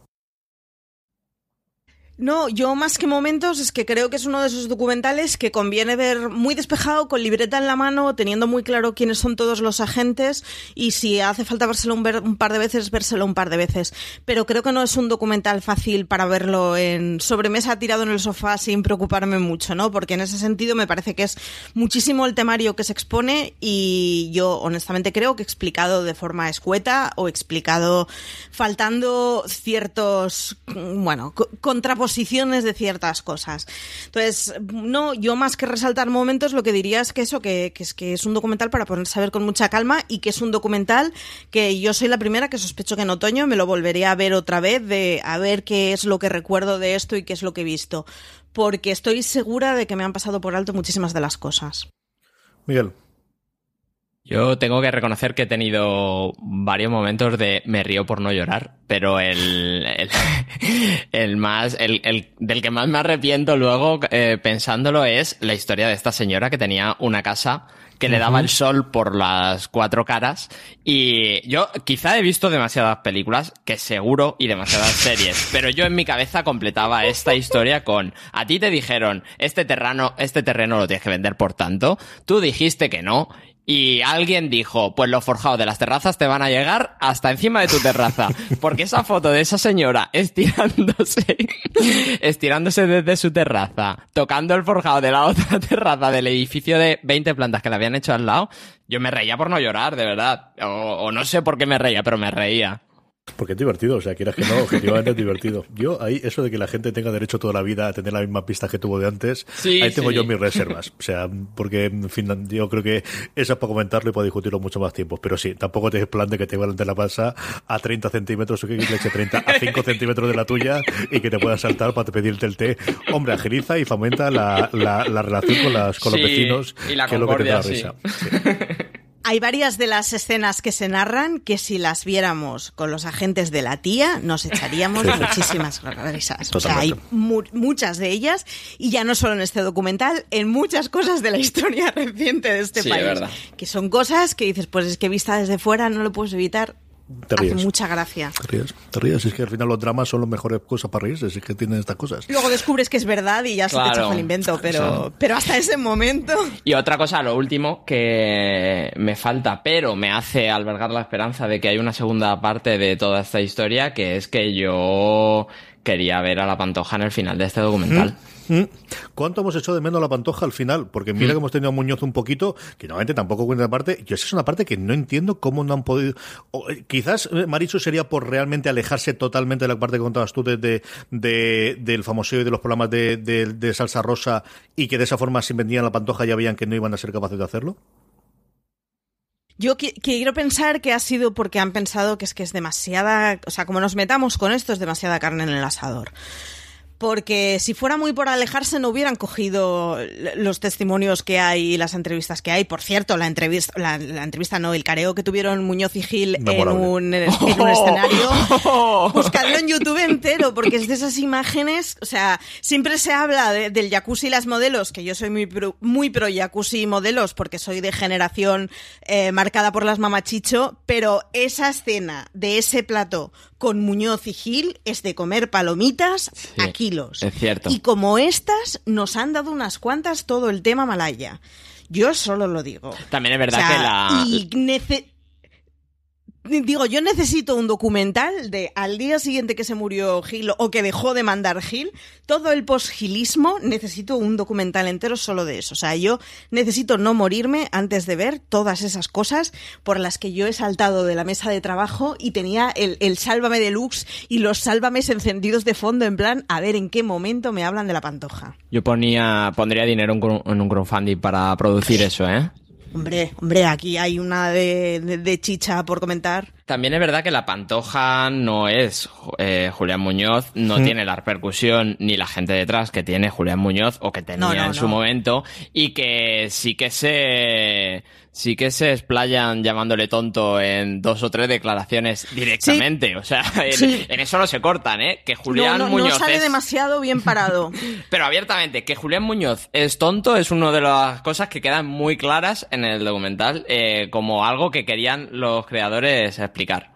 No, yo más que momentos es que creo que es uno de esos documentales que conviene ver muy despejado, con libreta en la mano, teniendo muy claro quiénes son todos los agentes y si hace falta vérselo un, par de veces, vérselo un par de veces. Pero creo que no es un documental fácil para verlo en sobremesa tirado en el sofá sin preocuparme mucho, ¿no? Porque en ese sentido me parece que es muchísimo el temario que se expone y yo honestamente creo que explicado de forma escueta o explicado faltando ciertos, bueno, contraposiciones posiciones de ciertas cosas. Entonces, no, yo más que resaltar momentos, lo que diría es que eso, que, es que es un documental para ponerse a ver con mucha calma y que es un documental que yo soy la primera que sospecho que en otoño me lo volveré a ver otra vez, de a ver qué es lo que recuerdo de esto y qué es lo que he visto. Porque estoy segura de que me han pasado por alto muchísimas de las cosas. Miguel. Yo tengo que reconocer que he tenido varios momentos de me río por no llorar, pero el, el, más, el, el, del que más me arrepiento luego eh, pensándolo es la historia de esta señora que tenía una casa que le daba el sol por las cuatro caras. Y yo quizá he visto demasiadas películas, que seguro, y demasiadas series, pero yo en mi cabeza completaba esta historia con, a ti te dijeron, este terreno, este terreno lo tienes que vender por tanto, tú dijiste que no, y alguien dijo, pues los forjados de las terrazas te van a llegar hasta encima de tu terraza. Porque esa foto de esa señora estirándose, estirándose desde su terraza, tocando el forjado de la otra terraza del edificio de 20 plantas que le habían hecho al lado, yo me reía por no llorar, de verdad. O, o no sé por qué me reía, pero me reía. Porque es divertido, o sea, quieras que no, objetivamente es divertido. Yo ahí, eso de que la gente tenga derecho toda la vida a tener la misma pista que tuvo de antes, ahí tengo yo mis reservas. O sea, porque, en fin, yo creo que eso es para comentarlo y para discutirlo mucho más tiempo. Pero sí, tampoco te plan de que te de la pasa a 30 centímetros o que le eche 30 a 5 centímetros de la tuya y que te puedas saltar para pedirte el té. Hombre, agiliza y fomenta la, la, relación con, las, con los vecinos, y la que es lo que te da risa. Hay varias de las escenas que se narran que si las viéramos con los agentes de la tía nos echaríamos muchísimas risas. O sea, hay muchas de ellas y ya no solo en este documental, en muchas cosas de la historia reciente de este país. Que son cosas que dices, pues es que vista desde fuera no lo puedes evitar te ríes. Hace mucha gracia. Te ríes, te ríes. Es que al final los dramas son las mejores cosas para reírse, es que tienen estas cosas. Luego descubres que es verdad y ya se te echas el invento, pero, pero hasta ese momento. Y otra cosa, lo último que me falta, pero me hace albergar la esperanza de que hay una segunda parte de toda esta historia, que es que yo quería ver a la Pantoja en el final de este documental. Mm. ¿Cuánto hemos hecho de menos la Pantoja al final? Porque mira mm. que hemos tenido a Muñoz un poquito, que normalmente tampoco cuenta parte. Yo esa es una parte que no entiendo cómo no han podido. Eh, quizás eh, Maricho sería por realmente alejarse totalmente de la parte que contabas tú de, del famoso y de los programas de, salsa rosa y que de esa forma si vendían la Pantoja ya veían que no iban a ser capaces de hacerlo. Yo quiero pensar que ha sido porque han pensado que es que es demasiada, o sea, como nos metamos con esto es demasiada carne en el asador porque si fuera muy por alejarse no hubieran cogido los testimonios que hay y las entrevistas que hay. Por cierto, la entrevista, la, entrevista no, el careo que tuvieron Muñoz y Gil en un, escenario, buscadlo en YouTube entero, porque es de esas imágenes, o sea, siempre se habla del jacuzzi y las modelos, que yo soy muy pro, muy pro jacuzzi y modelos, porque soy de generación eh, marcada por las mamachicho, pero esa escena de ese plato con Muñoz y Gil es de comer palomitas a kilos. Es cierto. Y como estas, nos han dado unas cuantas todo el tema Malaya. Yo solo lo digo. También es verdad que la. Digo, yo necesito un documental de al día siguiente que se murió Gil o que dejó de mandar Gil, todo el posgilismo, necesito un documental entero solo de eso. O sea, yo necesito no morirme antes de ver todas esas cosas por las que yo he saltado de la mesa de trabajo y tenía el, el Sálvame Deluxe y los Sálvames encendidos de fondo en plan a ver en qué momento me hablan de la pantoja. Yo ponía, pondría dinero en un crowdfunding para producir eso, ¿eh? Hombre, hombre, aquí hay una de, chicha por comentar. También es verdad que la Pantoja no es eh, Julián Muñoz, no tiene la repercusión ni la gente detrás que tiene Julián Muñoz o que tenía en su momento y que sí que se sí que se explayan llamándole tonto en dos o tres declaraciones directamente. O sea, en, eso no se cortan, ¿eh? Que Julián no, Muñoz. No sale demasiado bien parado. Pero abiertamente, que Julián Muñoz es tonto es una de las cosas que quedan muy claras en el documental, eh, como algo que querían los creadores explicar.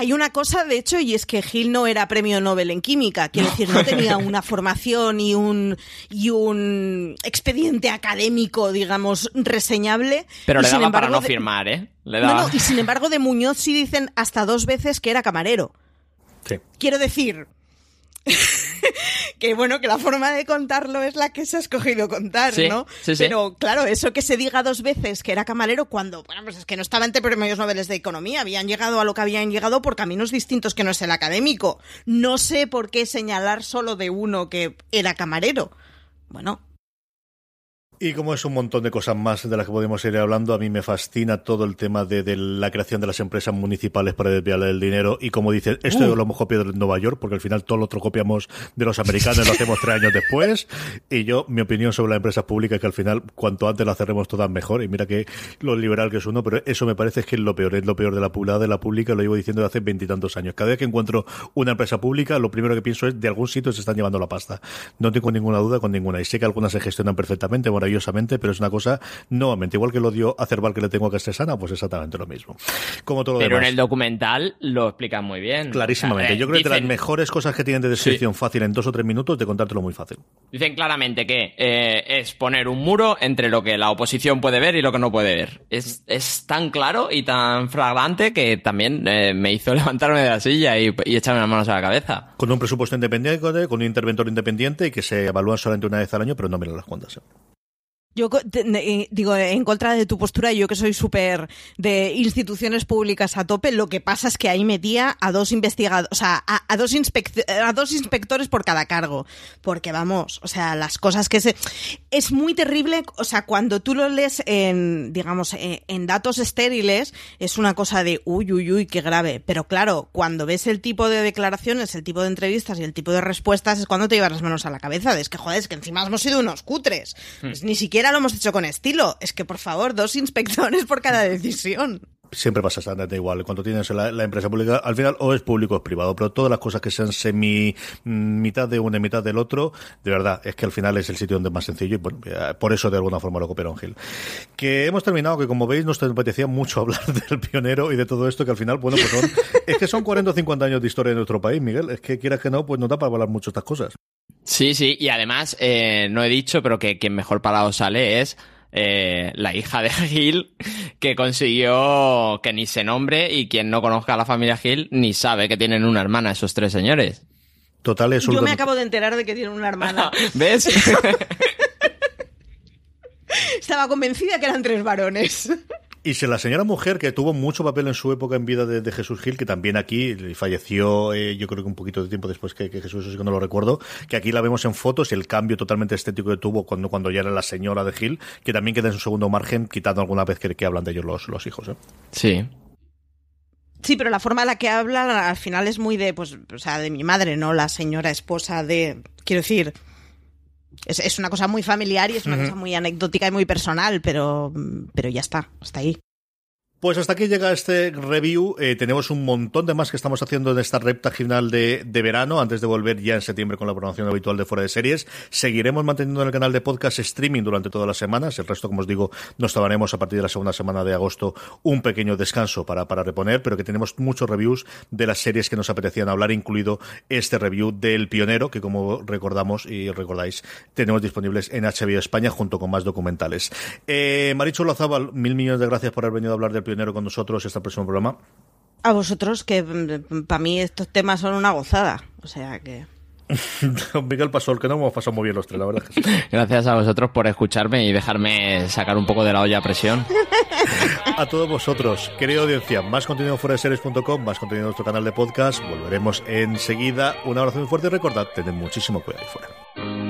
Hay una cosa, de hecho, y es que Gil no era premio Nobel en química, quiero decir, no tenía una formación y un, y un expediente académico, digamos, reseñable. Pero le daba para no firmar, ¿eh? Le daba... y sin embargo, de Muñoz sí dicen hasta dos veces que era camarero. Sí. Quiero decir, que bueno, que la forma de contarlo es la que se ha escogido contar, ¿no? Pero claro, eso que se diga dos veces que era camarero cuando, bueno, pues es que no estaba entre premios Nobel de Economía, habían llegado a lo que habían llegado por caminos distintos que no es el académico. No sé por qué señalar solo de uno que era camarero. Bueno, y como es un montón de cosas más de las que podemos ir hablando, a mí me fascina todo el tema de, la creación de las empresas municipales para desviar el dinero. Y como dices, esto uh. lo hemos copiado de Nueva York, porque al final todo lo otro copiamos de los americanos, lo hacemos tres años después. Y yo, mi opinión sobre las empresas públicas es que al final, cuanto antes las cerremos todas mejor. Y mira que lo liberal que es uno, pero eso me parece que es lo peor, es lo peor de la publicidad de la pública, lo llevo diciendo desde hace veintitantos años. Cada vez que encuentro una empresa pública, lo primero que pienso es de algún sitio se están llevando la pasta. No tengo ninguna duda con ninguna. Y sé que algunas se gestionan perfectamente, maravillosamente, pero es una cosa, nuevamente, igual que lo dio a Cerval que le tengo a Castesana, pues exactamente lo mismo. Como todo Pero en el documental lo explican muy bien. Clarísimamente. Yo creo que de las mejores cosas que tienen de descripción fácil en dos o tres minutos, de contártelo muy fácil. Dicen claramente que eh, es poner un muro entre lo que la oposición puede ver y lo que no puede ver. Es, es tan claro y tan flagrante que también eh, me hizo levantarme de la silla y, echarme las manos a la cabeza. Con un presupuesto independiente, con un interventor independiente y que se evalúan solamente una vez al año, pero no miran las cuentas. Yo eh, digo, en contra de tu postura, yo que soy súper de instituciones públicas a tope, lo que pasa es que ahí metía a dos investigadores, o sea, a, dos a dos inspectores por cada cargo. Porque vamos, o sea, las cosas que se. Es muy terrible, o sea, cuando tú lo lees en, digamos, eh, en, datos estériles, es una cosa de uy, uy, uy, qué grave. Pero claro, cuando ves el tipo de declaraciones, el tipo de entrevistas y el tipo de respuestas, es cuando te llevas las manos a la cabeza. es que, joder, es que encima hemos sido unos cutres. Hmm. ni siquiera lo hemos hecho con estilo. Es que, por favor, dos inspectores por cada decisión siempre pasa exactamente igual. Cuando tienes la, empresa pública, al final o es público o es privado, pero todas las cosas que sean semi mm, mitad de uno y mitad del otro, de verdad, es que al final es el sitio donde es más sencillo y bueno, por eso de alguna forma lo copiaron Gil. Que hemos terminado, que como veis nos apetecía mucho hablar del pionero y de todo esto, que al final, bueno, pues son, es que son 40 o 50 años de historia en nuestro país, Miguel. Es que quieras que no, pues no da para hablar mucho estas cosas. Sí, sí, y además, eh, no he dicho, pero que quien mejor parado sale es eh, la hija de Gil, que consiguió que ni se nombre y quien no conozca a la familia Gil ni sabe que tienen una hermana esos tres señores. Total, Yo me acabo de enterar de que tienen una hermana. ¿Ves? Estaba convencida que eran tres varones. Y si la señora mujer, que tuvo mucho papel en su época en vida de, Jesús Gil, que también aquí falleció, eh, yo creo que un poquito de tiempo después que, Jesús, eso sí que no lo recuerdo, que aquí la vemos en fotos y el cambio totalmente estético que tuvo cuando, cuando ya era la señora de Gil, que también queda en su segundo margen, quitando alguna vez que, hablan de ellos los, los hijos. ¿eh? Sí. Sí, pero la forma en la que habla al final es muy de, pues, o sea, de mi madre, ¿no? La señora esposa de, quiero decir, es, una cosa muy familiar y es una cosa muy anecdótica y muy personal, pero, pero ya está, hasta ahí. Pues hasta aquí llega este review. Eh, tenemos un montón de más que estamos haciendo en esta recta final de, verano, antes de volver ya en septiembre con la programación habitual de Fuera de Series. Seguiremos manteniendo en el canal de podcast streaming durante todas las semanas. El resto, como os digo, nos tomaremos a partir de la segunda semana de agosto un pequeño descanso para, para reponer, pero que tenemos muchos reviews de las series que nos apetecían hablar, incluido este review del Pionero, que como recordamos y recordáis, tenemos disponibles en HBO España junto con más documentales. Eh, Marichu mil millones de gracias por haber venido a hablar del Pionero con nosotros este próximo programa. A vosotros, que para mí estos temas son una gozada. O sea que. Miguel Pasol, que no hemos pasado muy bien los tres, la verdad. Gracias a vosotros por escucharme y dejarme sacar un poco de la olla a presión. a todos vosotros, querida audiencia, más contenido fuera de series.com, más contenido en nuestro canal de podcast. Volveremos enseguida. Un abrazo muy fuerte y recordad, tened muchísimo cuidado ahí fuera.